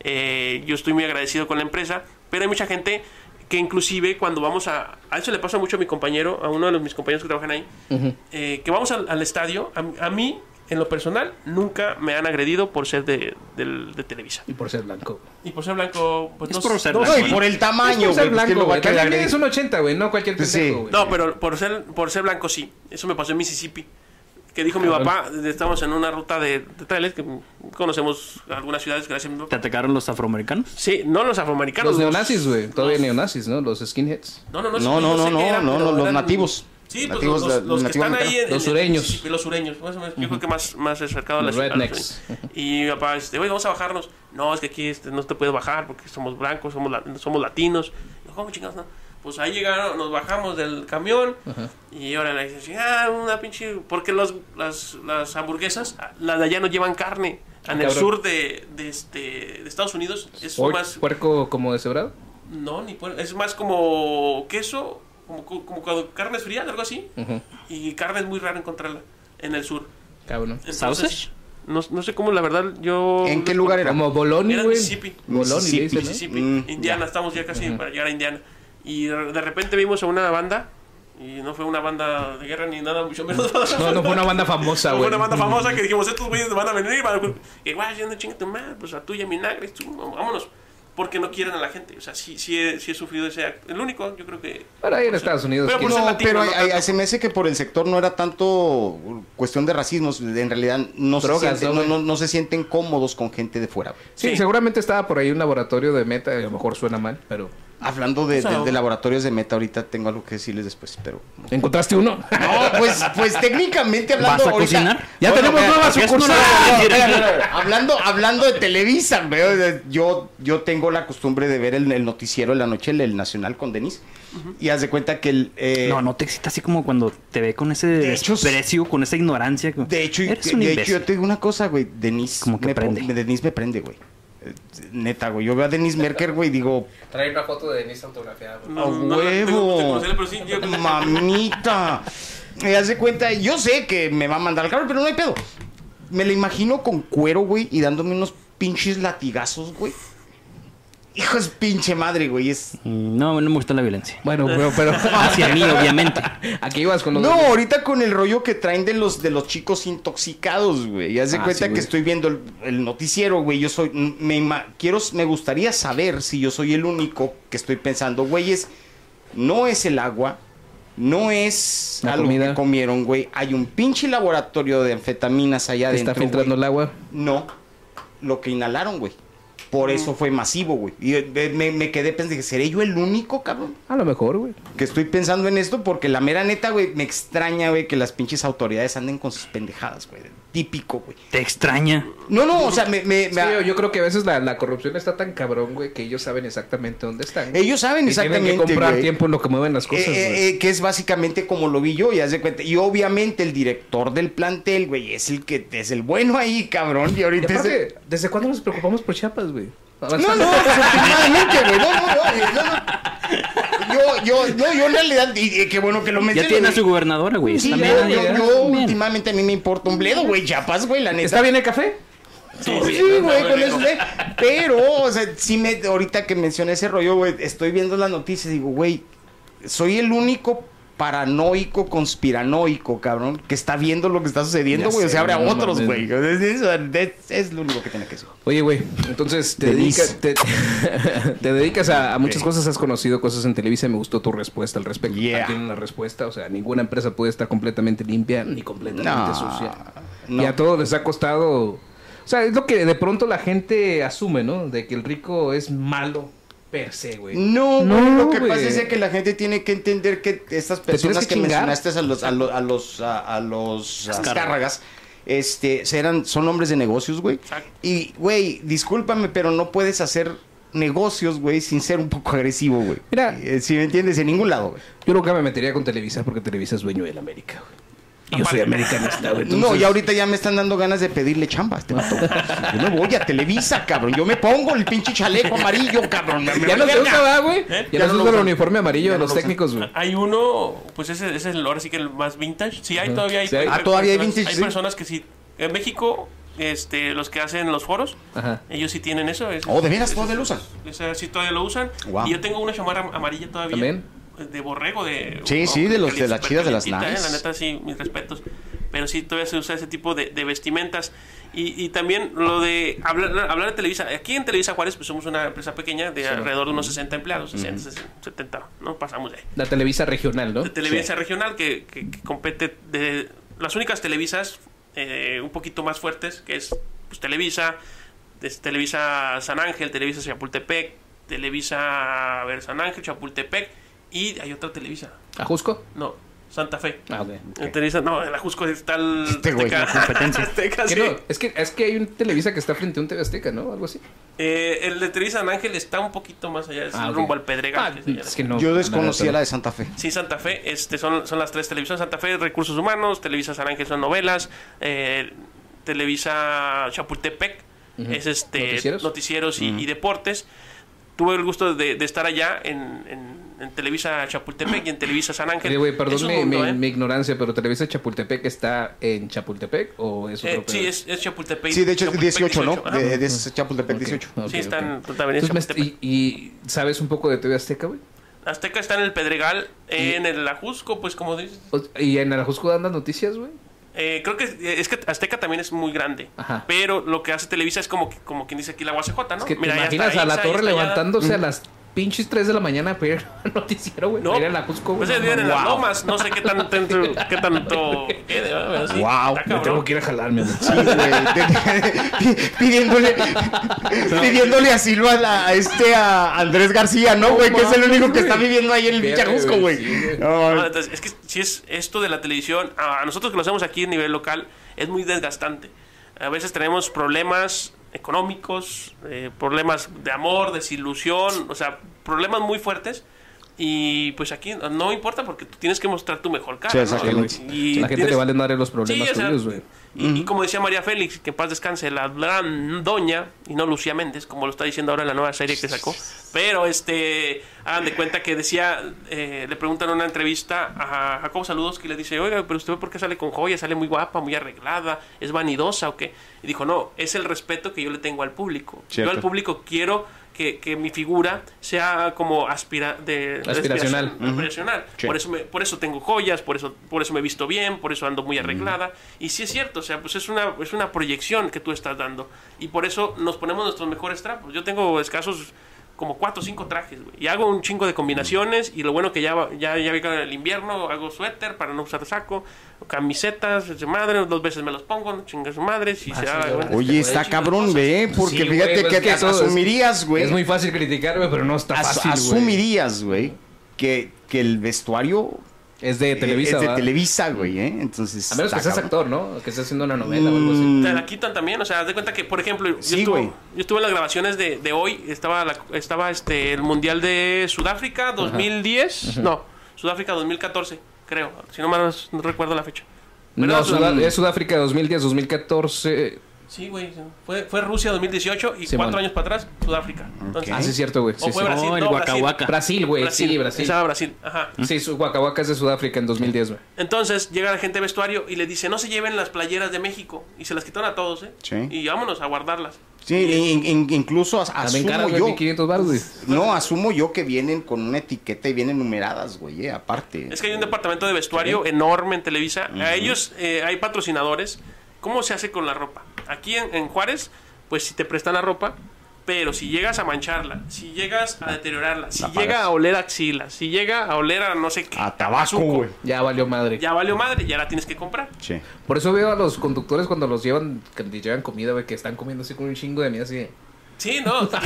Eh, yo estoy muy agradecido con la empresa, pero hay mucha gente que inclusive cuando vamos a... A eso le pasa mucho a mi compañero, a uno de los, mis compañeros que trabajan ahí, eh, que vamos al, al estadio, a, a mí, en lo personal, nunca me han agredido por ser de, del- de Televisa. Y por ser blanco. Y por ser blanco, pues Es no por sé- ser no blanco, sé. No, y por el Es tamaño, por ser güey. pues, ¿quién blanco, güey. También es un 80, güey. No cualquier Sí. pendejo, güey. No, pero por ser, por ser blanco sí. Eso me pasó en Mississippi. Que dijo mi papá, estamos en una ruta de, de trailers, que conocemos algunas ciudades gracias a. ¿Te atacaron los afroamericanos? Sí, no los afroamericanos. Los neonazis, güey. Todavía neonazis, ¿no? Los skinheads. No, no, no. No, no, no, no, eran, no, los nativos. Sí, pues los, los- los que están ahí en, Los en- sureños. sí, los sureños, más o menos. Yo creo que más, más acercado a Los la- rednecks. Y mi papá, este, oye, vamos a bajarnos. No, es que aquí este, no te puedes bajar porque somos blancos, somos, la- somos latinos. Yo, ¿Cómo chingados? No? Pues ahí llegaron, nos bajamos del camión y ahora le dicen, ah, una pinche... Porque los, las, las hamburguesas, las de allá no llevan carne. En el cabrón. sur de, de, este, de Estados Unidos es más... ¿Puerco como deshebrado? No, ni puer- es más como queso, como, como cuando carnes frías, algo así. Ujú. Y carne es muy raro encontrarla en el sur. Cabrón. Entonces, ¿Sausage? No, no sé cómo, la verdad, yo... ¿En qué lugar era? Como Boloni, Era güey. Mississippi. Boloni, Mississippi. ¿no? Mississippi, Mm, Indiana, ya. estamos ya casi para llegar a Indiana. Y de repente vimos a una banda, y no fue una banda de guerra ni nada, mucho menos. No, no fue una banda famosa, No güey. fue una banda famosa que dijimos, estos güeyes van a venir y van a... Igual, yo no chinga tu madre, pues a tuya, mi nagre, tú, vámonos. Porque no quieren a la gente. O sea, sí, sí, he, sí he sufrido ese acto. El único, yo creo que... Pero ahí en Estados Unidos. Pero ser No, latino, pero no hay- se me hace que por el sector no era tanto cuestión de racismo, en realidad no, Drogas, se, sienten, ¿no, no, güey? no- no se sienten cómodos con gente de fuera. Sí, Sí. seguramente estaba por ahí un laboratorio de meta, a lo mejor suena mal, pero... Hablando de, O sea, de- de laboratorios de meta, ahorita tengo algo que decirles después, pero... ¿Encontraste uno? No, pues, pues técnicamente hablando... ¿Vas a ahorita- cocinar? Ya tenemos espera, nueva no sucursal. vas a No, hablando, hablando de Televisa, güey, yo, yo tengo la costumbre de ver el, el noticiero en la noche, el, el Nacional con Denis, y haz de cuenta que el... eh, No, no te excita así como cuando te ve con ese De hecho, desprecio, con esa ignorancia. De hecho, eres de un hecho, imbécil. yo te digo una cosa, güey. Denise Como que me prende. Denise me prende, güey. Eh, Neta, güey. Yo veo a Denise Merker, güey, y digo, Trae una foto de Denise autografiada. güey. ¡a huevo! ¡Mamita! Me hace cuenta, yo sé que me va a mandar al carro, pero no hay pedo. Me la imagino con cuero, güey, y dándome unos pinches latigazos, güey. Hijo es pinche madre, güey. Es... Mm, No, no me gusta la violencia. Bueno, pero... pero Hacia mí, obviamente. Aquí ibas con los... No, ahorita con el rollo que traen de los de los chicos intoxicados, güey. Ya se Ah, cuenta sí, que güey. estoy viendo el, el noticiero, güey. Yo soy me quiero me gustaría saber si yo soy el único que estoy pensando, güeyes, no es el agua, no es La algo comida. que comieron, güey. Hay un pinche laboratorio de anfetaminas allá adentro. está filtrando güey. el agua. No, lo que inhalaron, güey. Por eso fue masivo, güey. Y eh, me, me quedé pensando, dije, ¿seré yo el único, cabrón? A lo mejor, güey. que estoy pensando en esto porque la mera neta, güey, me extraña, güey, que las pinches autoridades anden con sus pendejadas, güey. Típico, güey. Te extraña. No, no, o sea, me... me- Sí, me- yo, yo creo que a veces la, la corrupción está tan cabrón, güey, que ellos saben exactamente dónde están. Ellos saben Y exactamente, Tienen que comprar güey. tiempo en lo que mueven las cosas, eh, güey. eh, que es básicamente como lo vi yo, y haz de cuenta. Y obviamente el director del plantel, güey, es el que es el bueno ahí, cabrón. Y Y ahorita es el- aparte, ¿desde cuándo nos preocupamos por Chiapas, güey? No, no, pues últimamente, güey. No, no, no, eh, no, no. Yo, yo, no, yo en realidad, y, y qué bueno que lo Ya mencionas. tiene a su gobernadora, güey. Sí, yo, yo, ya, yo últimamente a mí me importa un bledo, güey, Chiapas, güey, la neta. ¿Está bien el café? Sí, Sí, sí, güey, con eso. Pero, o sea, sí me, ahorita que mencioné ese rollo, güey, estoy viendo las noticias y digo, güey, soy el único paranoico, conspiranoico, cabrón, que está viendo lo que está sucediendo, güey. O sea, habrá no otros, güey. Es, es- es- es lo único que tiene que decir. Oye, güey, entonces te dedicas, te, te dedicas a, a muchas cosas, has conocido cosas en Televisa y me gustó tu respuesta al respecto. Yeah. Tiene una respuesta, o sea, ninguna empresa puede estar completamente limpia ni completamente No, sucia. no. Y a todos les ha costado... O sea, es lo que de pronto la gente asume, ¿no? De que el rico es malo per se, güey. No, No, güey, lo que pasa es que la gente tiene que entender que estas personas que mencionaste a los a los a los a, a los Azcárragas, este serán son hombres de negocios, güey. Exacto. Y güey, discúlpame, pero no puedes hacer negocios, güey, sin ser un poco agresivo, güey. Mira. Eh, si me entiendes, en ningún lado, güey. Yo nunca me metería con Televisa porque Televisa es dueño del América, güey. Y yo soy americanista, güey. No, entonces- y ahorita ya me están dando ganas de pedirle chamba a este vato. Yo me voy a Televisa, cabrón. Yo me pongo el pinche chaleco amarillo, cabrón. Me- me Ya no se usa, verga. ¿verdad, güey? ¿Eh? Ya, Ya no no se usa el usan. uniforme amarillo Ya de no los lo técnicos, güey. Hay uno, pues ese, ese es el, ahora sí que el más vintage. Sí, hay todavía hay, Sí, hay. Ah, todavía hay personas- vintage, Hay sí. personas que sí. En México, este, los que hacen los foros, Ajá. ellos sí tienen eso. es- Oh, ¿de veras todavía lo usan? Sí todavía lo usan. Y yo tengo una chamarra amarilla todavía. ¿También? De borrego, de... Sí, sí, de los- de las chidas, de las nice. eh, La neta, sí, mis respetos. Pero sí, todavía se usa ese tipo de, de vestimentas. Y, y también lo de hablar, hablar de Televisa. Aquí en Televisa Juárez, pues somos una empresa pequeña de alrededor de unos 60 empleados. 60, 60, 70, no pasamos de ahí. La Televisa regional, ¿no? De Televisa Regional, que, que- que compete de las únicas televisas eh, un poquito más fuertes, que es pues, Televisa, es Televisa San Ángel, Televisa Chapultepec, Televisa a ver, San Ángel, Chapultepec, y hay otra Televisa. ¿Ajusco? No, Santa Fe. Ah, ok. En Televisa, no, en la Jusco está el Este güey, la competencia. Azteca, ¿Qué sí. no? Es que, es que hay un Televisa que está frente a un TV Azteca, ¿no? Algo así. Eh, el de Televisa San Ángel está un poquito más allá, es Ah, rumbo al Pedregal. Ah, que es que no. Yo desconocía la de Santa Fe. Sí, Santa Fe, este, son, son las tres televisiones. Santa Fe, Recursos Humanos, Televisa San Ángel son novelas, eh, Televisa Chapultepec es este ¿Noticieros? noticieros, y, y deportes. Tuve el gusto de, de estar allá en, en- en Televisa Chapultepec y en Televisa San Ángel. Es perdón un mundo, mi- ¿eh? mi ignorancia, pero Televisa Chapultepec está en Chapultepec o es otro Eh, sí, es, es Chapultepec. Sí, de hecho es Chapultep 18, ¿no? De, de ese Chapultepec Ok, 18. ok, Sí, están también en Entonces, Chapultepec. y, y sabes un poco de TV Azteca, güey? Azteca está en el Pedregal, en el Ajusco, pues como dices. Y en Arajusco dan las noticias, güey. Eh, creo que es que Azteca también es muy grande. Ajá. Pero lo que hace Televisa es como, que- como quien dice aquí la UACJ, ¿no? Es que te ya está imaginas a la torre levantándose a las pinches 3 de la mañana para ir al noticiero, güey. No, para ir a la Cusco, güey. pues viven en No, las wow. lomas, no sé qué tanto, qué tanto quede, ¿verdad? Sí, Wow, Me tengo que ir a jalarme, güey. Sí, pidiéndole, pidiéndole asilo a, la- a este a Andrés García, ¿no, güey? Que es el único que está viviendo ahí en el Villarrusco, güey. sí. No, No, entonces, es que si es esto de la televisión, a a nosotros que lo hacemos aquí a nivel local, es muy desgastante. A veces tenemos problemas económicos, eh, problemas de amor, desilusión, o sea, problemas muy fuertes. Y pues aquí no importa porque tú tienes que mostrar tu mejor cara. Sí, ¿no? exactamente. Y la gente tienes- le vale madre los problemas Sí, o sea, tuyos, güey. Y, y como decía María Félix, que en paz descanse, la gran doña, y no Lucía Méndez, como lo está diciendo ahora en la nueva serie que sacó. Pero este, hagan de cuenta que decía, eh, le preguntan en una entrevista a Jacobo Saludos que le dice, oiga, pero usted por qué sale con joyas, sale muy guapa, muy arreglada, es vanidosa o qué. Y dijo, no, es el respeto que yo le tengo al público. Cierto. Yo al público quiero que, que mi figura sea como aspira de, Aspiracional. aspiración- aspiracional. Sí. Por eso me- por eso tengo joyas, por eso por eso me he visto bien, por eso ando muy arreglada y sí es cierto, o sea, pues es una es una proyección que tú estás dando y por eso nos ponemos nuestros mejores trapos. Yo tengo escasos como cuatro o cinco trajes, güey, y hago un chingo de combinaciones y lo bueno que ya va- ya ya llega el invierno, hago suéter para no usar saco, camisetas de madre, dos veces me los pongo, no chingue su madre, si se güey. Oye, está cabrón, ve, porque Sí, güey, fíjate pues que, es que eso es- asumirías, güey. Es muy fácil criticarme, pero no está as- fácil, güey. asumirías, güey, que, que el vestuario Es de eh, Televisa, es de. Televisa, güey, ¿eh? Entonces. A menos que seas actor, ¿no? Que estés haciendo una novela o algo así. Mm, Te la quitan también, o sea, haz de cuenta que, por ejemplo, yo, Sí, estuve, güey. yo estuve en las grabaciones de, de hoy, estaba, la- estaba este, el Mundial de Sudáfrica 2010, no, Sudáfrica 2014, creo, si no mal no recuerdo la fecha. Pero No, es Sudáfrica 2010, 2014. Sí, güey, fue, fue Rusia 2018 y Sí, cuatro man. años para atrás, Sudáfrica. Entonces. Ah, sí, es cierto, güey. o fue sí. Brasil, el no, Waka Brasil. Güey. Sí, Brasil. Estaba Brasil, ajá. Sí, su Huacahuaca es de Sudáfrica en 2010, güey. Entonces llega la gente de vestuario y le dice, no se lleven las playeras de México. Y se las quitaron a todos, ¿eh? Sí. Y vámonos a guardarlas. Sí, in- in- incluso as- asumo caras, yo. 1500 baros, güey. No, asumo yo que vienen con una etiqueta y vienen numeradas, güey, eh, aparte. Es que hay un departamento de vestuario enorme en Televisa. A ellos eh, hay patrocinadores. ¿Cómo se hace con la ropa? Aquí en, en Juárez, pues si te prestan la ropa, pero si llegas a mancharla, si llegas a deteriorarla, si La llega pagas. a oler axilas, si llega a oler a no sé qué, A tabaco, güey. Ya valió madre. ya valió madre, ya la tienes que comprar. Sí. Por eso veo a los conductores cuando los llevan, que llevan comida, güey, que están comiendo así con un chingo de mí así. de, Sí, no, que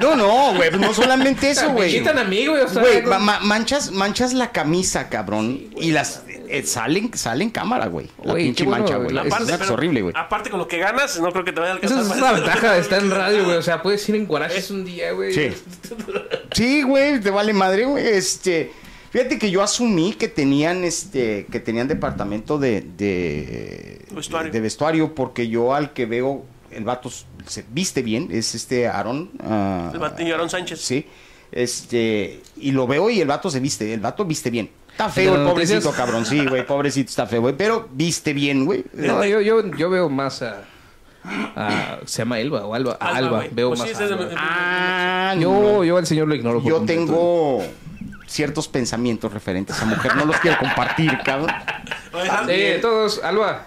No, no, güey, pues no solamente eso, Me güey. quitan a mí, güey, o sea, Güey, ma- manchas, manchas la camisa, cabrón. y las eh, salen, salen cámara, güey. La Güey, pinche bueno, mancha, güey. Es, es horrible, güey. Aparte con lo que ganas, no creo que te vaya a Esa alcanzar. es para la ventaja de estar en radio, güey. O sea, puedes ir en guaraches un día, güey. Sí. Sí, güey, te vale madre, güey. Este, fíjate que yo asumí que tenían, este, que tenían departamento de, de Vestuario. de vestuario, porque yo al que veo, el vato se viste bien, es este Aaron. ah, El batillo Aaron Sánchez. Sí. Este, y lo veo y el vato se viste, el vato viste bien. Está feo ¿De el pobrecito, cabrón. Sí, güey, pobrecito está feo, güey. Pero viste bien, güey. No, yo, yo, yo veo más a, a- Se llama Elba o Alba. Alba. Veo Pues más sí, Alba. el- Ah, Yo, no. yo al señor lo ignoro. por Yo completo. tengo ciertos pensamientos referentes a esa mujer. No los quiero compartir, cabrón. Oye, Eh, todos, Alba.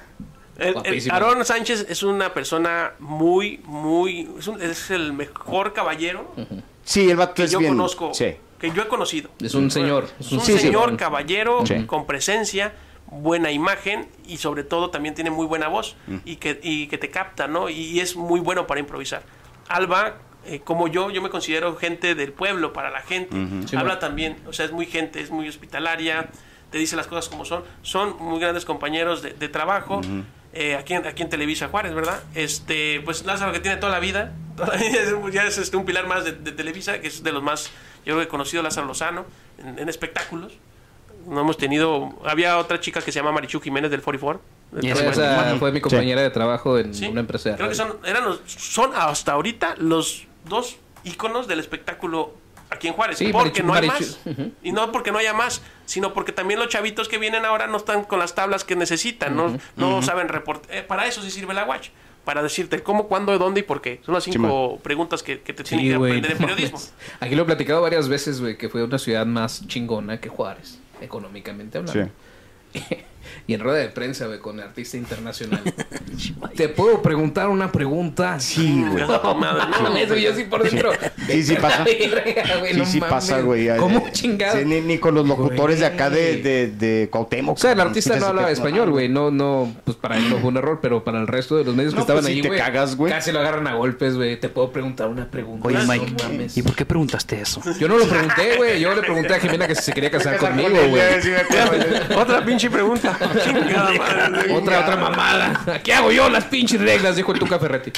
El. Aarón Sánchez es una persona muy, muy. Es, un- es el mejor caballero Sí, el vato que es yo bien. conozco. Sí. Que yo he conocido. Es un señor. Es un Sí, sí. señor caballero Sí. con presencia, buena imagen y sobre todo también tiene muy buena voz Mm. y, que, y que te capta, ¿no? Y es muy bueno para improvisar. Alba, eh, como yo, yo me considero gente del pueblo, para la gente. Sí, Habla bueno. también, o sea, es muy gente, es muy hospitalaria. te dice las cosas como son. Son muy grandes compañeros de, de trabajo. Eh, aquí, en, aquí en Televisa Juárez, ¿verdad? Este, pues Lázaro que tiene toda la vida, toda la vida es un- ya es este, un pilar más de, de Televisa, que es de los más, yo creo que conocido Lázaro Lozano, en, en espectáculos. No hemos tenido, había otra chica que se llama Marichu Jiménez del 44. del Y Fue, Tamaño. esa- fue mi compañera de trabajo en Sí. una empresa de Creo que son, eran los- son hasta ahorita los dos íconos del espectáculo aquí en Juárez. Sí, porque Marichu- no hay Marichu- más. Y no porque no haya más, sino porque también los chavitos que vienen ahora no están con las tablas que necesitan. No, no saben reportar. para eso sí sirve la watch. Para decirte cómo, cuándo, dónde y por qué. Son las cinco preguntas que, que te tienen Sí, que aprender en no periodismo. Aquí lo he platicado varias veces, güey, que fue una ciudad más chingona que Juárez, económicamente hablando. y en rueda de prensa, güey, con artista internacional. ¿Te puedo preguntar una pregunta? Sí, güey. No, no. mames, güey, yo sí por dentro. Sí, sí pasa. Verga, güey, Sí, no sí mames. pasa, güey. ¿Cómo chingado? sí, ni, ni con los locutores de acá de, Güey. de, de Cuauhtémoc. O sea, el artista te no hablaba español, güey. No, no, pues para él no fue un error, pero para el resto de los medios que No, estaban pues, si ahí, te güey. cagas, güey. Casi lo agarran a golpes, güey. Te puedo preguntar una pregunta. Oye, No Mike, mames. ¿y por qué preguntaste eso? Yo no lo pregunté, güey. Yo le pregunté a Jimena que si se quería casar conmigo, güey. Otra pinche pregunta. Madre. Otra, otra mamada. ¿Qué hago yo? Las pinches reglas, dijo el Tuca Ferretti.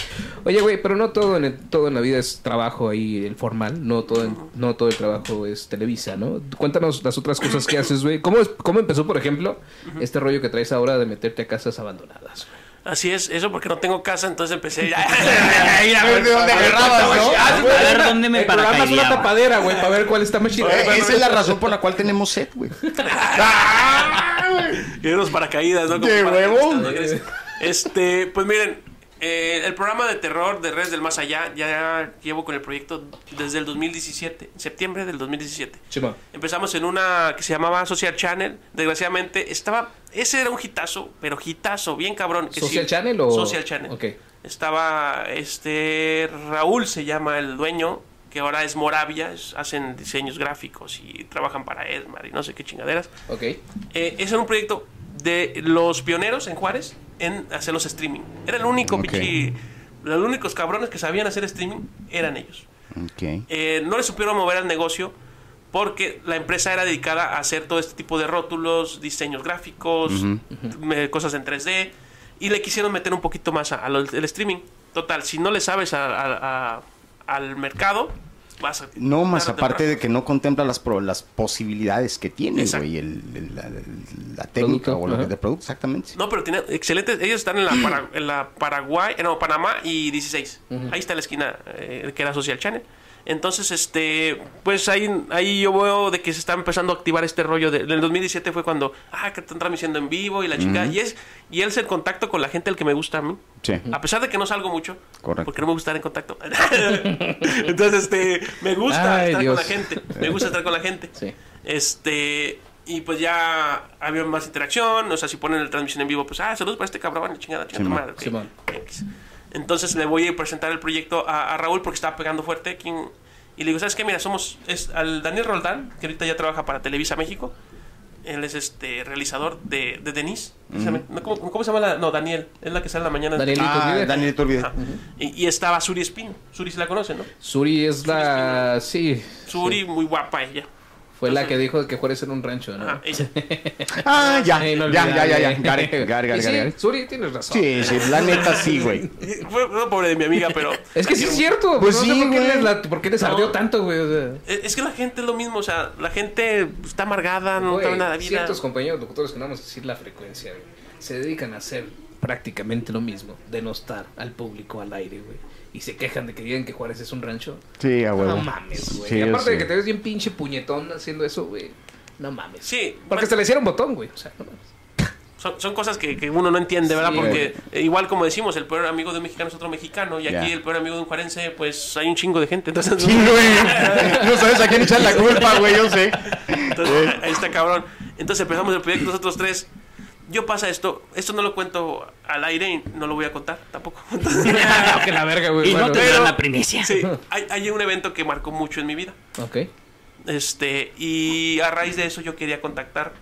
Oye, güey, pero no todo en, el- todo en la vida es trabajo ahí, el formal. No todo, en- no todo el trabajo es Televisa, ¿no? Cuéntanos las otras cosas que haces, güey. ¿Cómo, ¿Cómo empezó, por ejemplo, este rollo que traes ahora de meterte a casas abandonadas? güey? Así es, eso porque no tengo casa, entonces empecé ya. Ay, a ver de dónde agarrabas, ¿no? A ver dónde me es una tapadera, güey, para ver cuál está más chido. Eh, Esa es la razón por la cual tenemos set, güey. Y unos paracaídas, ¿no? ¡Qué! ¿no? Este, pues miren, eh, el programa de terror de Redes del Más Allá ya llevo con el proyecto desde el 2017, en septiembre del 2017. Chima. Empezamos en una que se llamaba Social Channel. Desgraciadamente estaba. Ese era un hitazo, pero hitazo, bien cabrón. que ¿Social sí- Channel o...? Social Channel. Ok. Estaba este. Raúl se llama el dueño, que ahora es Moravia. es- hacen diseños gráficos y trabajan para Edmar y no sé qué chingaderas. Ok. Eh, ese era un proyecto de los pioneros en Juárez en hacer los streaming. Era el único Ok. pinche- Los únicos cabrones que sabían hacer streaming eran ellos. Ok. Eh, no le supieron mover al negocio porque la empresa era dedicada a hacer todo este tipo de rótulos, diseños gráficos, cosas en 3D y le quisieron meter un poquito más al streaming. Total, si no le sabes a- a- a- al mercado, vas a... No, más aparte temprano. de que no contempla las, pro- las posibilidades que tiene, güey, el, el- la, la técnica Producto, o lo que de producto, exactamente. No, pero tiene excelentes. Ellos están en la, Para- en la Paraguay, no, Panamá y 16. Ahí está la esquina eh, que era Social Channel. Entonces, este, pues ahí, ahí yo veo de que se está empezando a activar este rollo. De, del 2017 fue cuando, ah, que están transmitiendo en vivo y la chica. Y es y él es el contacto con la gente el que me gusta a mí. Sí. A pesar de que no salgo mucho, Correcto. porque no me gusta estar en contacto. Entonces, este, me gusta Ay, estar Dios. con la gente. Me gusta estar con la gente. Sí. Este, y pues ya había más interacción, o sea, si ponen la transmisión en vivo, pues, ah, saludos para este cabrón, chingada, chingada madre. ok. Entonces le voy a presentar el proyecto a, a Raúl porque estaba pegando fuerte aquí en- y le digo, ¿sabes qué? Mira, somos es al Daniel Roldán, que ahorita ya trabaja para Televisa México. Él es este realizador de, de Denise. No, ¿Cómo, cómo se llama la? No, Daniel. Es la que sale en la mañana. Daniel. Danielito Ah, Olvide. Danielito Olvide. Ajá. y, y estaba Suri Espino. Suri se la conoce, ¿no? Suri es la... Sí. Suri, muy guapa ella. Fue la que dijo que Juárez era un rancho, ¿no? Ella. Ah, ya, ya, ya, ya, ya. Got Y it, sí. Suri, tienes razón. Sí, sí, la neta sí, güey. Fue, fue pobre de mi amiga, pero... Es que sí es cierto. Pues no sí, sé por qué, les, la- por qué les ardió No. tanto, güey. o sea. Es que la gente es lo mismo, o sea, la gente está amargada, no sabe nada vida. Ciertos compañeros locutores que no vamos a decir la frecuencia, güey, se dedican a hacer prácticamente lo mismo, denostar al público al aire, güey. Y se quejan de que digan que Juárez es un rancho. Sí, a huevo. No mames, güey. Sí, y aparte de que te ves bien pinche puñetón haciendo eso, güey. No mames. Sí, Porque bueno, se le hicieron botón, güey. O sea, no mames. son, son cosas que, que uno no entiende, ¿verdad? Sí, Porque eh, igual como decimos, el peor amigo de un mexicano es otro mexicano, y aquí el peor amigo de un juarense, pues hay un chingo de gente. Entonces, Sí, güey. No sabes a quién echar la culpa, güey, yo sé. entonces, ahí está cabrón. Entonces empezamos el proyecto nosotros tres. Yo pasa esto, esto no lo cuento al aire y no lo voy a contar tampoco. que la verga, güey. Y no te pero- dan la primicia. sí, hay, hay un evento que marcó mucho en mi vida. Ok. Este, y a raíz de eso yo quería contactar,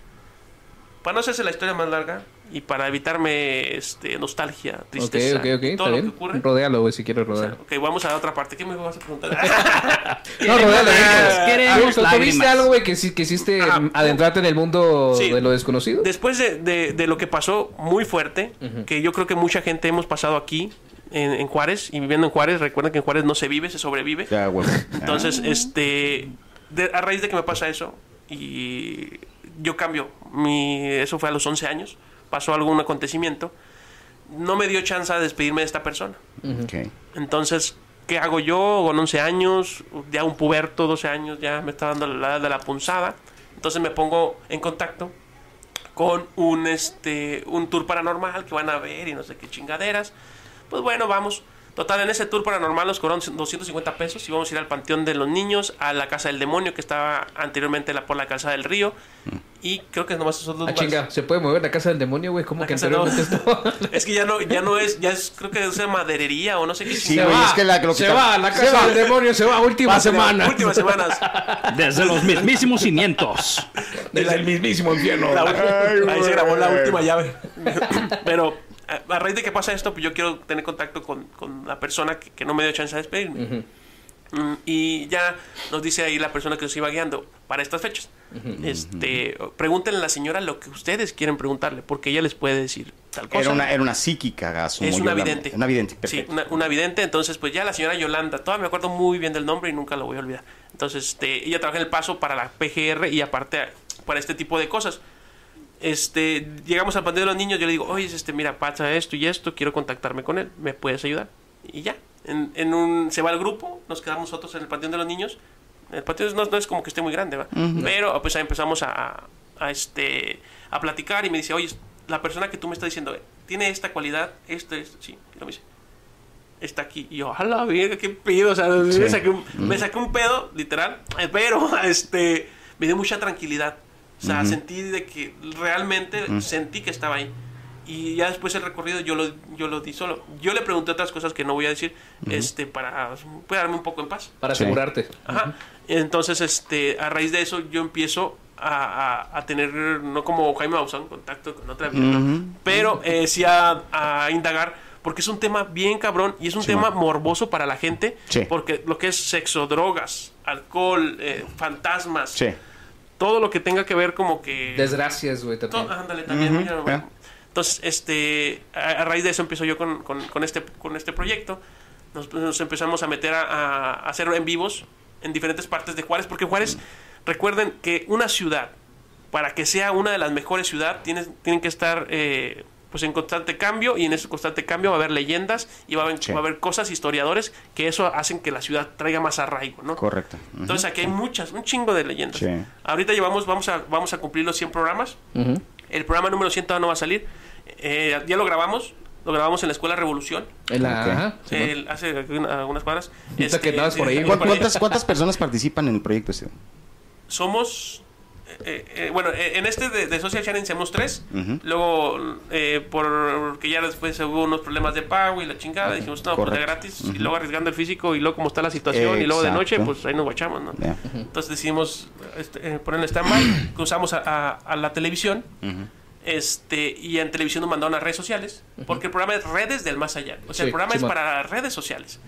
para no hacerse la historia más larga y para evitarme este nostalgia, tristeza, ok, ok. todo Está lo bien. que ocurre. Rodéalo, güey, si quieres O sea, rodear. ok, vamos a la otra parte. ¿Qué me vas a preguntar? No, rodéalo. lágrimas, queremos ¿Tú- ¿Tú viste lágrimas. algo, güey, que, que hiciste adentrarte en el mundo Sí. de lo desconocido? Después de, de- de lo que pasó muy fuerte, que yo creo que mucha gente hemos pasado aquí en, en Juárez y viviendo en Juárez, recuerden que en Juárez no se vive, se sobrevive. Ya, huevo. Entonces, este, de- a raíz de que me pasa eso y yo cambio, mi, eso fue a los 11 años, pasó algún acontecimiento, no me dio chance de despedirme de esta persona. Entonces, ¿qué hago yo con 11 años? Ya un puberto, 12 años, ya me está dando la edad de la punzada. Entonces me pongo en contacto con un, este, un tour paranormal que van a ver y no sé qué chingaderas. Pues bueno, vamos. Total, en ese tour paranormal nos cobraron 250 pesos y vamos a ir al Panteón de los Niños, a la Casa del Demonio que estaba anteriormente la, por la Calzada del Río. Y creo que nomás esos dos Ah, lugares. chinga, ¿se puede mover la casa del demonio, güey? ¿Cómo La que casa no. anteriormente estaba? Es que ya no, ya no es, ya es, creo que es maderería o no sé qué Sí, chingada. güey, es que la, lo que se está- va, la se casa va. del demonio se va, última semana. Últimas semanas. Desde los mismísimos cimientos. Desde el mismísimo infierno. La- Ay, ahí se grabó la última llave. Pero a, a raíz de que pasa esto, pues yo quiero tener contacto con, con la persona que, que no me dio chance de despedirme. Mm, Y ya nos dice ahí la persona que nos iba guiando para estas fechas. Este, pregúntenle a la señora lo que ustedes quieren preguntarle, porque ella les puede decir tal cosa. Era una, era una psíquica, asumo Es una vidente. Una vidente, Sí, perfecto. una, una vidente. Entonces, pues ya la señora Yolanda, todavía me acuerdo muy bien del nombre y nunca lo voy a olvidar. Entonces, este, ella trabaja en el paso para la PGR y aparte para este tipo de cosas. Este, llegamos al panteón de los niños, yo le digo, oye, este, mira, pasa esto y esto, quiero contactarme con él, ¿me puedes ayudar? Y ya, en, en un, se va el grupo, nos quedamos nosotros en el panteón de los niños. El panteón no, no es como que esté muy grande, ¿va? Pero pues ahí empezamos a, a, este, a platicar y me dice, oye, la persona que tú me estás diciendo, tiene esta cualidad, esto, esto, sí, y lo me dice está aquí. Y yo, a la verga, qué pedo. O sea, me, saqué un, me saqué un pedo, literal. eh, Pero, este, me dio mucha tranquilidad. O sea, sentí de que realmente sentí que estaba ahí. Y ya después el recorrido yo lo, yo lo di solo. Yo le pregunté otras cosas que no voy a decir, este, para darme un poco en paz. Para Sí. asegurarte. Ajá. Entonces, este, a raíz de eso, yo empiezo a, a- a tener, no como Jaime Maussan, contacto con otra vida, pero eh, sí a, a indagar, porque es un tema bien cabrón y es un Sí, tema man. morboso para la gente, Sí. porque lo que es sexo, drogas, alcohol, eh, fantasmas, Sí. Todo lo que tenga que ver como que... Desgracias, güey, también. Ándale, también. Mira, ah. bueno. Entonces, este, a, a raíz de eso empiezo yo con, con- con este, con este proyecto. Nos, nos empezamos a meter a, a- a hacer en vivos en diferentes partes de Juárez, porque Juárez, recuerden que una ciudad, para que sea una de las mejores ciudades, tienen, tienen que estar eh, pues en constante cambio, y en ese constante cambio va a haber leyendas y va a haber, Sí. va a haber cosas, historiadores, que eso hacen que la ciudad traiga más arraigo, ¿no? Correcto. Entonces aquí hay muchas, un chingo de leyendas. Sí. Ahorita llevamos, vamos a, vamos a cumplir los 100 programas. El programa número 100 todavía no va a salir. Eh, ya lo grabamos. Lo grabamos en la Escuela Revolución. En la... El- hace alguna- algunas cuadras. Este, que ¿Cuán- por ahí. ¿Cuántas, ¿Cuántas personas participan en el proyecto este? Somos... eh, eh, bueno, eh, en este de, de Social Challenge somos tres. Luego, eh, porque ya después hubo unos problemas de pago y la chingada, dijimos, no, pues de Correcto. gratis. Y luego arriesgando el físico y luego como está la situación. Y luego de noche, pues ahí nos guachamos, ¿no? Entonces decidimos este, eh, poner en stand-by, cruzamos a, a- a la televisión, este, y en televisión nos mandaron a redes sociales, porque el programa es redes del más allá. O sea, Sí, el programa es Simón. para redes sociales.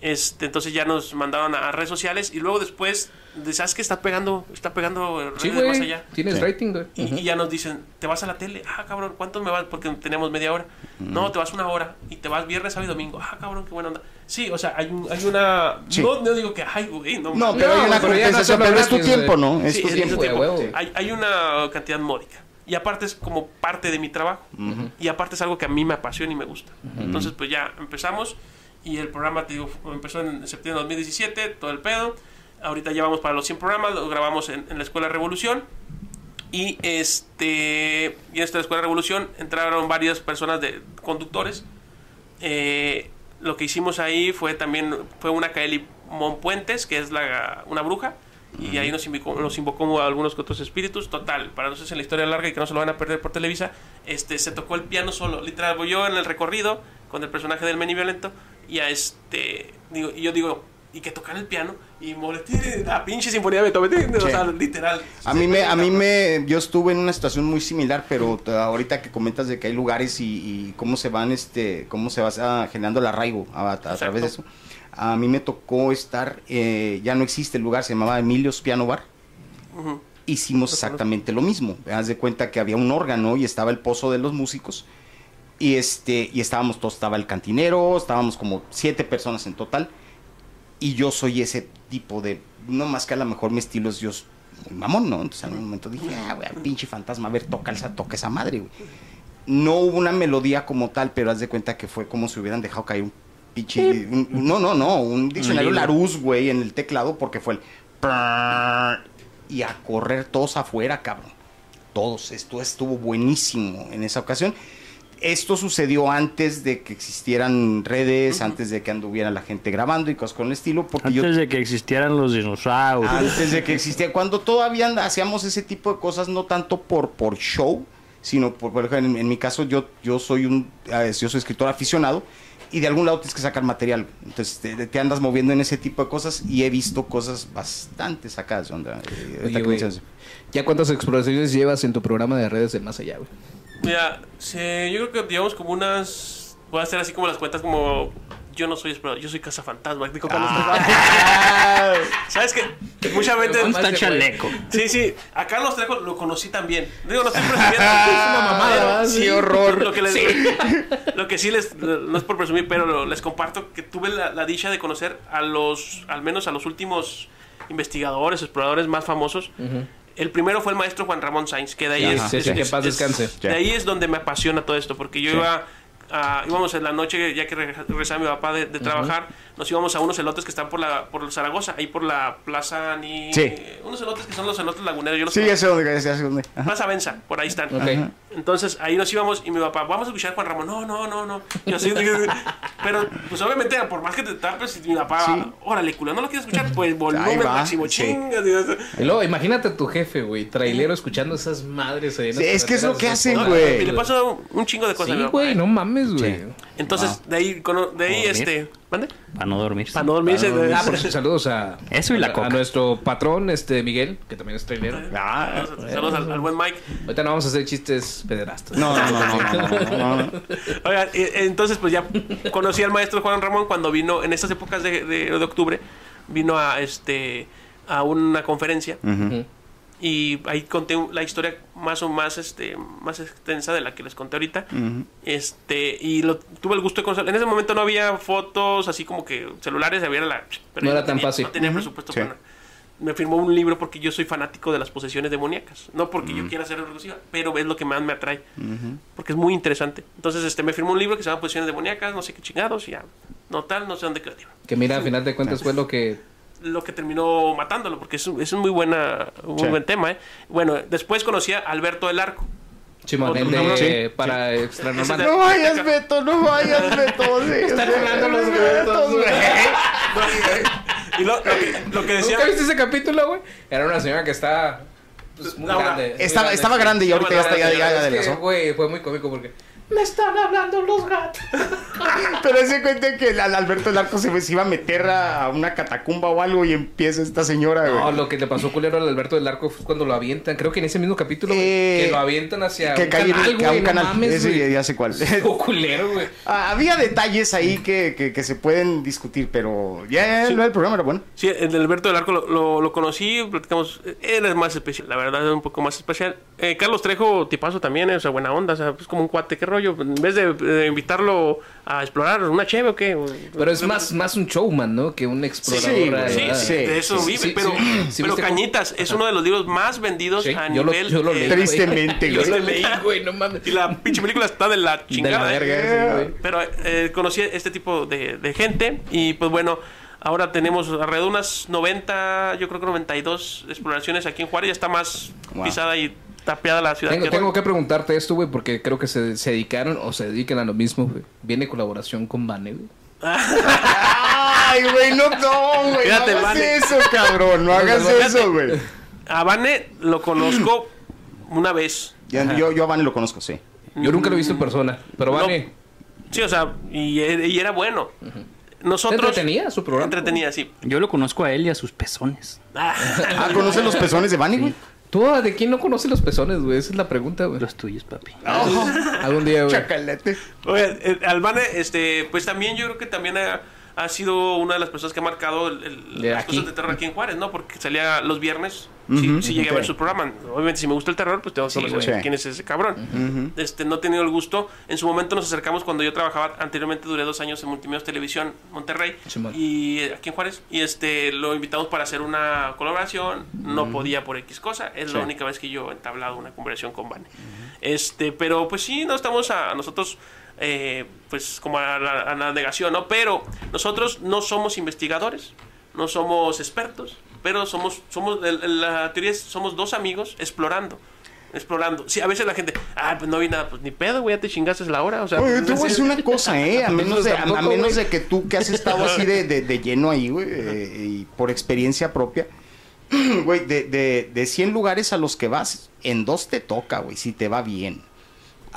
Este, entonces ya nos mandaron a, a redes sociales y luego después, de, ¿sabes qué? Está pegando, está pegando redes Sí, más güey. allá. Tienes Sí. rating, güey. Y, y ya nos dicen, te vas a la tele, ah, cabrón, ¿cuánto me vas? Porque teníamos media hora. No, te vas una hora y te vas viernes, sábado y domingo. Ah, cabrón, qué buena onda. Sí, o sea, hay, un, hay una... Sí. No, no digo que, ay, güey, no, No, pero hay No, una pero ya no compensación, pero es tu tiempo. ¿no? Es Sí, tu es tiempo. Hay, hay una cantidad módica. Y aparte es como parte de mi trabajo. Y aparte es algo que a mí me apasiona y me gusta. Entonces, pues ya empezamos. Y el programa, te digo, empezó en septiembre de 2017, todo el pedo. Ahorita ya vamos para los 100 programas, lo grabamos en, la Escuela Revolución. Y este y en esta Escuela Revolución entraron varias personas de conductores. Eh, lo que hicimos ahí fue también fue una Kaeli Monpuentes, que es la, una bruja. Y ahí nos invocó, nos invocó a algunos que otros espíritus. Total, para nosotros en la historia larga y que no se lo van a perder por Televisa, este se tocó el piano solo. Literal, voy yo en el recorrido con el personaje del Meni Violento. Y a este, digo, y yo digo, y que tocan el piano y molesté la pinche sinfonía de Beethoven, o Sí. sea, literal. A mí me, a mí me, yo estuve en una situación muy similar, pero ahorita que comentas de que hay lugares y, y cómo se van, este, cómo se va ah, generando el arraigo a, a través de eso. A mí me tocó estar, eh, ya no existe el lugar, se llamaba Emilio's Piano Bar. Hicimos exactamente lo mismo. Haz de cuenta que había un órgano y estaba el pozo de los músicos. Y este, y estábamos todos, estaba el cantinero, estábamos como siete personas en total. Y yo soy ese tipo de, no más que a lo mejor mi estilo es yo s- muy mamón, ¿no? Entonces en un momento dije, ah, güey, pinche fantasma, a ver, toca esa, toca esa madre, güey. No hubo una melodía como tal, pero haz de cuenta que fue como si hubieran dejado caer un pinche, un- no, no, no, un diccionario. Larousse, güey, en el teclado, porque fue el y a correr todos afuera, cabrón. Todos, esto estuvo buenísimo en esa ocasión. Esto sucedió antes de que existieran redes, antes de que anduviera la gente grabando y cosas con el estilo, porque yo Antes de que existieran los dinosaurios. antes de que existía, cuando todavía hacíamos ese tipo de cosas, no tanto por, por show, sino por, por ejemplo, en, en mi caso yo, yo soy un eh, yo soy escritor aficionado y de algún lado tienes que sacar material. Entonces te, te andas moviendo en ese tipo de cosas y he visto cosas bastante sacadas de onda. eh, Oye. ¿Ya cuántas exploraciones llevas en tu programa de redes del más allá, güey? Mira, sí, yo creo que llevamos como unas. Voy a hacer así como las cuentas, como. Yo no soy explorador, yo soy cazafantasma. Digo, Carlos Ah. Trejo. ¿Sabes qué? Mucha gente. ¿Dónde está Chaleco? Sí, sí, a Carlos Trejo lo conocí también. Digo, no estoy presumiendo. Es una mamada. Sí, horror. Lo que, les, lo que sí les, no es por presumir, pero les comparto que tuve la, la dicha de conocer a los, al menos a los últimos investigadores, exploradores más famosos. El primero fue el maestro Juan Ramón Sainz, que de ahí Ajá. es, Sí, sí, es- que paz descanse. De ahí es donde me apasiona todo esto, porque yo iba a, íbamos en la noche, ya que reg- regresaba mi papá de, de trabajar, nos íbamos a unos elotes que están por la por Zaragoza, ahí por la plaza ni Sí. unos elotes que son los elotes laguneros, yo los Sí, ya sé dónde, ya sé dónde. Plaza Benza, por ahí están. Ok. Entonces ahí nos íbamos y mi papá, vamos a escuchar a Juan Ramón. No, no, no, no. Yo así, pero pues obviamente, por más que te tapes, y mi papá, Sí. órale, culo, ¿no lo quieres escuchar? Pues volumen máximo, sí. chingas. y luego, imagínate a tu jefe, güey, trailero escuchando esas madres ahí Sí, es que es lo que hacen, güey. Y le pasó un chingo de cosas. Sí, güey, no mames, güey. Sí. Entonces, de ahí, de ahí Dormir. este. ¿Mande? Para no dormirse. Para no dormirse. Ah, por saludos a, Eso y la a, coca. a nuestro patrón, este Miguel, que también es trailero. Ah, Saludos al, al buen Mike. Ahorita no vamos a hacer chistes pederastas. no, no, no, no, no, no, no, no. Oigan, eh, entonces pues ya conocí al maestro Juan Ramón cuando vino en estas épocas de, de- de octubre vino a este a una conferencia Ujú. Y ahí conté la historia más o más este más extensa de la que les conté ahorita. Ujú. este y lo tuve el gusto de conocer. En ese momento no había fotos así como que celulares había la pero No era tan tenía- fácil. no tenía Ujú. presupuesto Sí. para me firmó un libro porque yo soy fanático de las posesiones demoníacas. No porque yo quiera ser reclusiva pero es lo que más me atrae. Porque es muy interesante. Entonces este me firmó un libro que se llama posesiones demoníacas no sé qué chingados y ya. No tal no sé dónde libro. Que mira, a final de cuentas fue lo que... lo que terminó matándolo, porque es un, es un muy buena un muy Sí. buen tema, ¿eh? Bueno, después conocí a Alberto del Arco. Chimón, de. Sí, para extra Ese normal. No vayas, Beto, no vayas, Beto. sí, Están sí, hablando los Beto, gatos, güey. Y lo, lo que, lo que decía... ¿Nunca viste ese capítulo, güey? Era una señora que está pues, muy grande. muy Estaba, estaba grande y ahorita ya está, ya, ya, ya adelgazó. Güey, fue muy cómico porque... Me están hablando los gatos. Pero se cuenta que el, al Alberto del Arco se, se iba a meter a, a una catacumba o algo y empieza esta señora, güey. No, lo que le pasó culero al Alberto del Arco fue cuando lo avientan. Creo que en ese mismo capítulo, güey, Eh, que lo avientan hacia que un cae en canal, el- a güey. un no canal. mames, Ese güey. ya sé cuál. Culero, güey. Ah, Había detalles ahí que, que, que se pueden discutir, pero ya Sí. lo del programa era bueno. Sí, el de Alberto del Arco lo, lo, lo conocí, platicamos, era más especial, la verdad, era un poco más especial. Eh, Carlos Trejo, tipazo también, eh, o sea, buena onda, o sea, es como un cuate, qué rollo, en vez de eh, invitarlo a explorar una cheve o qué. Pero es más, más un showman, ¿no? Que un explorador. Sí, sí, Sí, de eso vive, pero, Cañitas es uno de los libros más vendidos a yo lo- nivel... yo lo leí. Tristemente, Yo lo leí, güey, no mames. Y la pinche película está de la De chingada. Pero eh, conocí este tipo de, de gente y pues bueno, ahora tenemos alrededor de unas 90, yo creo que 92 exploraciones aquí en Juárez, ya está más Wow. pisada y tapeada la ciudad. Tengo, que- tengo que preguntarte esto, güey, porque creo que se, se dedicaron o se dedican a lo mismo, güey. Viene colaboración con Bane, güey. Ay, güey, no, no, güey. Fíjate, no hagas eso, cabrón. No hagas Fíjate. eso, güey. A Vane lo conozco una vez. Ya, Yo, yo a Van lo conozco, sí. Yo nunca lo he visto en persona, pero No. Bane. Sí, o sea, y, y era bueno. nosotros... ¿Entretenía su programa? Entretenía, sí. Yo lo conozco a él y a sus pezones. Ah, ¿conocen los pezones de Bunny, güey? ¿Tú de quién no conoce los pezones, güey? Esa es la pregunta, güey. Los tuyos, papi. Algún día, güey. Chacalete. Oye, eh, Albane, este, pues también yo creo que también ha, ha sido una de las personas que ha marcado el, el- De las aquí. cosas de terror aquí en Juárez, ¿no? Porque salía los viernes. Sí, sí llegué a ver su programa. Obviamente, si me gusta el terror, pues tengo que conocer güey. quién es ese cabrón. Este, no he tenido el gusto. En su momento nos acercamos cuando yo trabajaba. Anteriormente duré dos años en Multimedios Televisión, Monterrey. Simón. Y aquí en Juárez. Y este, lo invitamos para hacer una colaboración. No podía por X cosa. Es la única vez que yo he entablado una conversación con Vane. Este, pero pues sí, no estamos a, a nosotros. Eh, pues como a la, a la negación, ¿no? Pero nosotros no somos investigadores, no somos expertos, pero somos, somos la teoría es, somos dos amigos explorando. Explorando. Sí, a veces la gente, ah, pues no vi nada, pues ni pedo, güey, ya te chingaste la hora. O sea, Oye, te voy a decir una cosa, ¿eh? A menos de, a, menos de que tú que has estado así de, de- de lleno ahí, güey, eh, y por experiencia propia, güey, de, de, de 100 lugares a los que vas, en dos te toca, güey, si te va bien.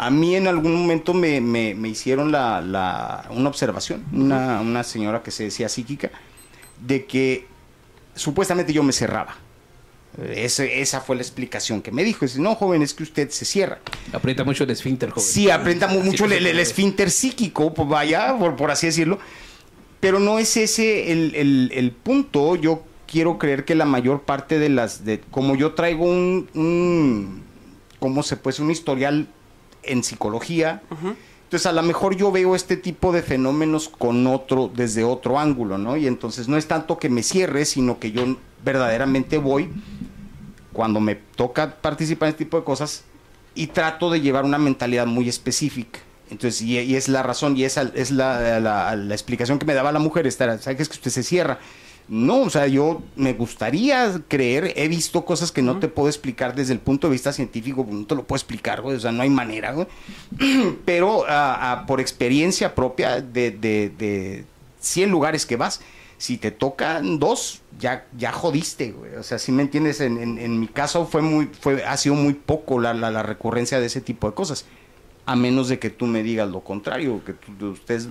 A mí en algún momento me, me- me hicieron la, la- una observación, una, una señora que se decía psíquica, de que supuestamente yo me cerraba. Ese- esa fue la explicación que me dijo. Dice, no, joven, es que usted se cierra. Aprieta mucho el esfínter, joven. Sí, aprieta mu- mucho el, el esfínter psíquico, pues vaya, por, por así decirlo. Pero no es ese el, el- el punto. Yo quiero creer que la mayor parte de las... De, como yo traigo un... un ¿Cómo se puede? Un historial en psicología. Entonces, a lo mejor yo veo este tipo de fenómenos con otro, desde otro ángulo, ¿no? Y entonces no es tanto que me cierre, sino que yo verdaderamente voy cuando me toca participar en este tipo de cosas y trato de llevar una mentalidad muy específica. Entonces, y, y es la razón y esa es la, la- la explicación que me daba la mujer, esta, ¿sabes que es que usted se cierra? No, o sea, yo me gustaría creer, he visto cosas que no te puedo explicar desde el punto de vista científico, no te lo puedo explicar, güey, o sea, no hay manera, güey. Pero ah, ah, por experiencia propia de, de, de 100 lugares que vas, si te tocan dos, ya, ya jodiste, güey. O sea, si me entiendes, en, en- en mi caso fue muy, fue, ha sido muy poco la, la, la recurrencia de ese tipo de cosas. A menos de que tú me digas lo contrario, que tú- ustedes...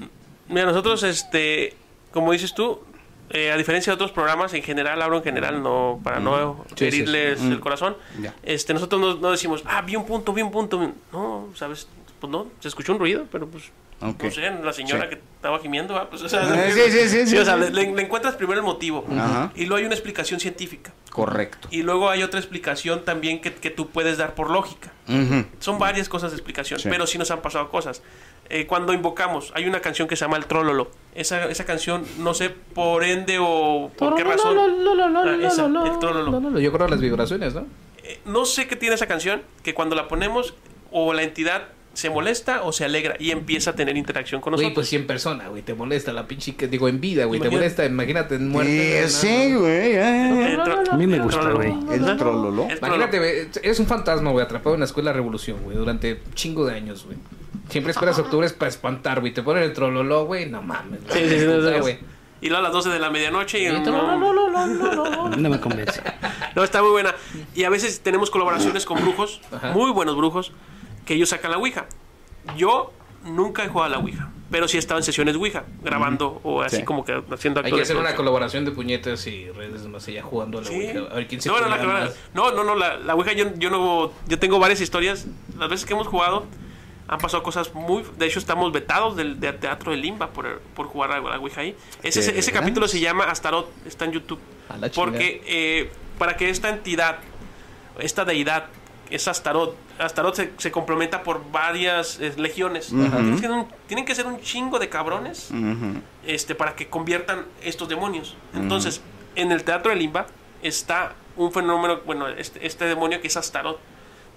Mira, nosotros, este, como dices tú, eh, a diferencia de otros programas, en general, hablo en general, no para no Sí, sí, herirles sí. el corazón, Ya. este, nosotros no, no decimos, ah, vi un punto, vi un punto. No, ¿sabes? Pues no, se escuchó un ruido, pero pues, no sé, la señora que estaba gimiendo, ah, pues, o sea, Ah, sí, sí, sí, sí, o sea, sí. le, encuentras primero el motivo Ajá. y luego hay una explicación científica. Correcto. Y luego hay otra explicación también que, que tú puedes dar por lógica. Son varias cosas de explicación, pero sí nos han pasado cosas. Eh, cuando invocamos, hay una canción que se llama El Trololo. Esa, esa canción, no sé por ende o por qué razón. Ah, el Trololo. No, no, no, yo creo las vibraciones, ¿no? Eh, no sé qué tiene esa canción, que cuando la ponemos, o la entidad se molesta o se alegra y empieza a tener interacción con Güey, nosotros. pues 100 personas, güey. Te molesta la pinche que digo en vida, güey. Te molesta, imagínate en muerte. Sí, no, no, sí, no. güey. A mí me gusta, güey. El trololo. El trololo. Imagínate, güey, eres un fantasma, güey, atrapado en la escuela Revolución, güey, durante un chingo de años, güey. Siempre esperas octubre para espantar, güey. Te ponen el trololó, güey. No mames. Sí, sí, sí, no, no, güey. Y luego a las 12 de la medianoche y... No, trololololololo. No me convence. No, está muy buena. Y a veces tenemos colaboraciones con brujos, Ajá. muy buenos brujos, que ellos sacan la Ouija. Yo nunca he jugado a la Ouija, pero sí he estado en sesiones Ouija, grabando o así Sí. como que haciendo Hay que hacer una colaboración de puñetas y redes más allá jugando a la Sí. Ouija. A ver quién se no, no, no, no, no, la, la Ouija yo, yo no... Yo tengo varias historias. Las veces que hemos jugado han pasado cosas muy... De hecho, estamos vetados del, del Teatro de Limba por, por jugar a la Ouija ahí. Ese, ese, capítulo se llama Astarot, está en YouTube. Porque eh, para que esta entidad, esta deidad, es Astarot, Astarot se, se complementa por varias eh, legiones. tienen, que ser un, tienen que ser un chingo de cabrones este, para que conviertan estos demonios. Entonces, en el teatro de Limba está un fenómeno, bueno, este, este demonio que es Astarot.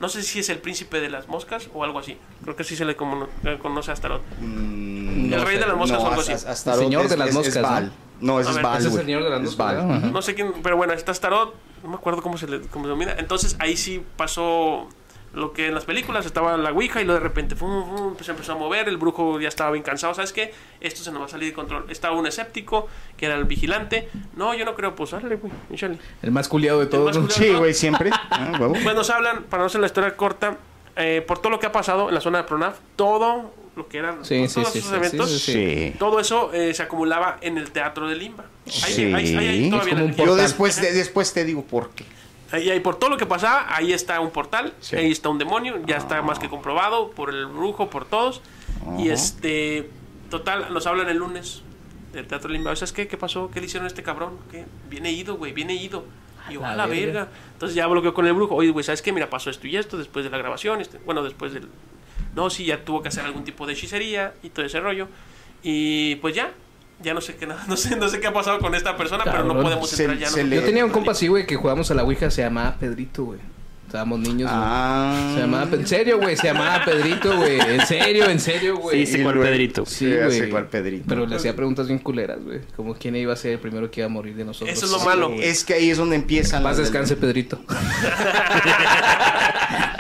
No sé si es el príncipe de las moscas o algo así. Creo que sí se le como- conoce a Astarot. Mm, el rey de las moscas o algo as- así. El señor es- de las es- moscas, ¿no? Baal. No, ese es Baal, ese es el güey. señor de las Es moscas, Baal. ¿no? Sé quién, pero bueno, está Starot, no me acuerdo cómo se le cómo se denomina. Entonces ahí sí pasó lo que en las películas estaba la Ouija y luego de repente fum, fum, pues, se empezó a mover, el brujo ya estaba bien cansado, ¿sabes qué? Esto se nos va a salir de control. Estaba un escéptico, que era el vigilante. No, yo no creo, pues dale, güey, échale. El más culiado de todos. culiado. Sí, güey, siempre. Ah. Pues nos hablan, para no hacer la historia corta, eh, por todo lo que ha pasado en la zona de Pronaf, todo, lo que eran Sí, sí, todos sí, esos sí, eventos. sí, sí, Sí. Todo eso eh, se acumulaba en el Teatro de Limba. Ahí, Sí. ahí- ahí hay todavía Es como un energía. Yo después, de- después te digo por qué. Ahí, ahí por todo lo que pasaba, ahí está un portal, Sí. ahí está un demonio, ya está más que comprobado por el brujo, por todos. Y este, total, nos hablan el lunes del Teatro Limba. ¿Sabes qué? ¿Qué pasó? ¿Qué le hicieron a este cabrón? ¿Qué? Viene ido, güey, viene ido. Y yo, la a la verga. verga. Entonces ya bloqueó con el brujo. Oye, güey, ¿sabes qué? Mira, pasó esto y esto después de la grabación. este- bueno, después del. No, sí, ya tuvo que hacer algún tipo de hechicería y todo ese rollo. Y pues ya, ya no sé qué, no sé, no sé qué ha pasado con esta persona, pero no podemos Se- entrar ya. se no- le- Yo tenía un compa así, güey, que jugábamos a la Ouija, se llamaba Pedrito, güey. Estábamos niños, güey. Ah. Se llamaba, en serio, güey, se llamaba Pedrito, güey. En serio, en serio, güey. Sí, cuál luego- Pedrito. Sí, güey. cuál Pedrito. Pero le hacía preguntas bien culeras, güey. Como quién iba a ser el primero que iba a morir de nosotros. Eso es lo malo. Es que ahí es donde empiezan. Más descanse, Pedrito.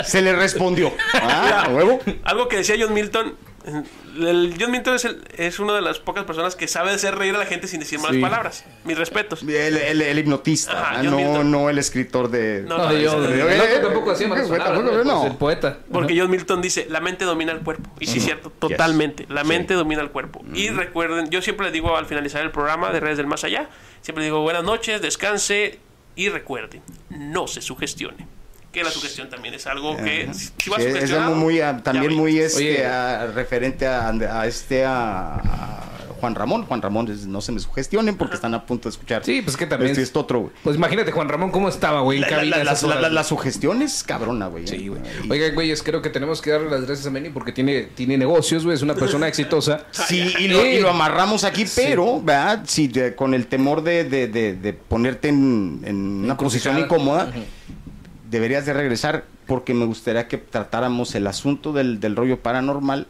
Se le respondió. Ah, ¿a huevo. Algo que decía John Milton. Eh, El John Milton es, el- es una de las pocas personas que sabe hacer reír a la gente sin decir malas Sí. palabras. Mis respetos. El, el- el hipnotista, Ajá, no, no el escritor de. No, No, no, yo, ese- el eh, otro eh, tampoco hacía malas eh, palabras, bueno, güey, no. pues, el poeta. Porque John Milton dice, la mente domina el cuerpo. Y sí, es cierto, totalmente. La mente domina el cuerpo. Y recuerden, yo siempre les digo al finalizar el programa de Redes del Más Allá, siempre digo buenas noches, descanse y recuerden, no se sugestione. Que la sugestión también es algo que si si vas Sí, es algo muy, ah, también muy este, Oye. ah, referente a, a este a, a Juan Ramón. Juan Ramón, es- no se me sugestionen porque están a punto de escuchar. Sí, pues que también. Este, este otro, güey. Pues imagínate, Juan Ramón, cómo estaba, güey, La, la, cabina. la, güey. sugestión es cabrona, güey. Sí, güey. Y- Oiga, güeyes, creo que tenemos que darle las gracias a Manny porque tiene, tiene negocios, güey. Es una persona exitosa. Sí, y lo, y lo amarramos aquí, pero, ¿verdad? Sí, de- con el temor de, de- de- de ponerte en, en una posición incómoda, deberías de regresar porque me gustaría que tratáramos el asunto del, del rollo paranormal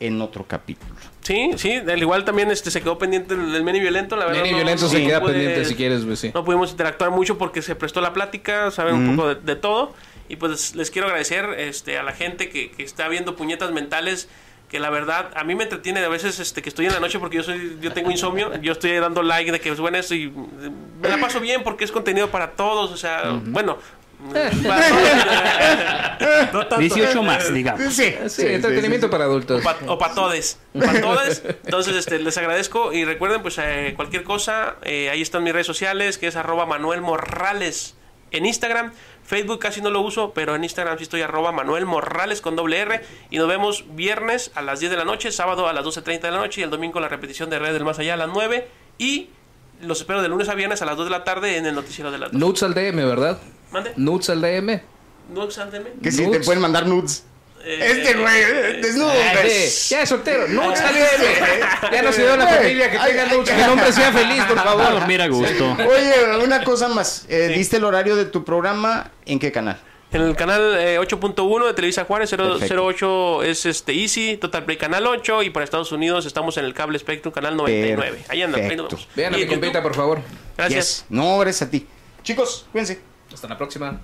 en otro capítulo. Sí, sí, al igual también este se quedó pendiente el, el Meni Violento, la verdad. Manny no- Violento no se queda pude- pendiente si quieres, güey, sí. No pudimos interactuar mucho porque se prestó la plática, saben un poco de, de todo. Y pues les quiero agradecer este, a la gente que, que está viendo puñetas mentales. Que la verdad, a mí me entretiene a veces este, que estoy en la noche porque yo soy yo tengo insomnio. Yo estoy dando like de que es bueno esto y eh, me la paso bien porque es contenido para todos. O sea, bueno. para todos, no tanto. 18 más, digamos. Sí, Sí, entretenimiento para adultos. O para todes. Pa' todes. Entonces, este, les agradezco. Y recuerden, pues, eh, cualquier cosa, eh, ahí están mis redes sociales, que es arroba Manuel Morrales en Instagram. Facebook casi no lo uso, pero en Instagram sí estoy arroba Manuel Morrales con doble R. Y nos vemos viernes a las 10 de la noche, sábado a las 12.30 de la noche y el domingo la repetición de Red del Más Allá a las 9. Y los espero de lunes a viernes a las 2 de la tarde en el noticiero de las 2. Nudes al DM, ¿verdad? Mande. Nudes al DM. No, exáldeme. Que si te Nudes. pueden mandar nudes. Eh, Este güey, eh, desnudo. Ay, güey. sí, ya es soltero. Nudes al DM. Ya no se dio la familia que tenga nudes. Que el hombre sea feliz, por A favor. dormir a gusto. Oye, una cosa más. Eh, Sí. ¿Diste el horario de tu programa? ¿En qué canal? En el canal eh, 8.1 de Televisa Juárez, Perfecto. 008 es este Easy, Total Play Canal 8 y para Estados Unidos estamos en el cable Spectrum Canal 99. Ahí anda, ahí nos Perfecto. vemos. Vean a mi compita, por favor. Gracias. Yes. No, gracias a ti. Chicos, cuídense. Hasta la próxima.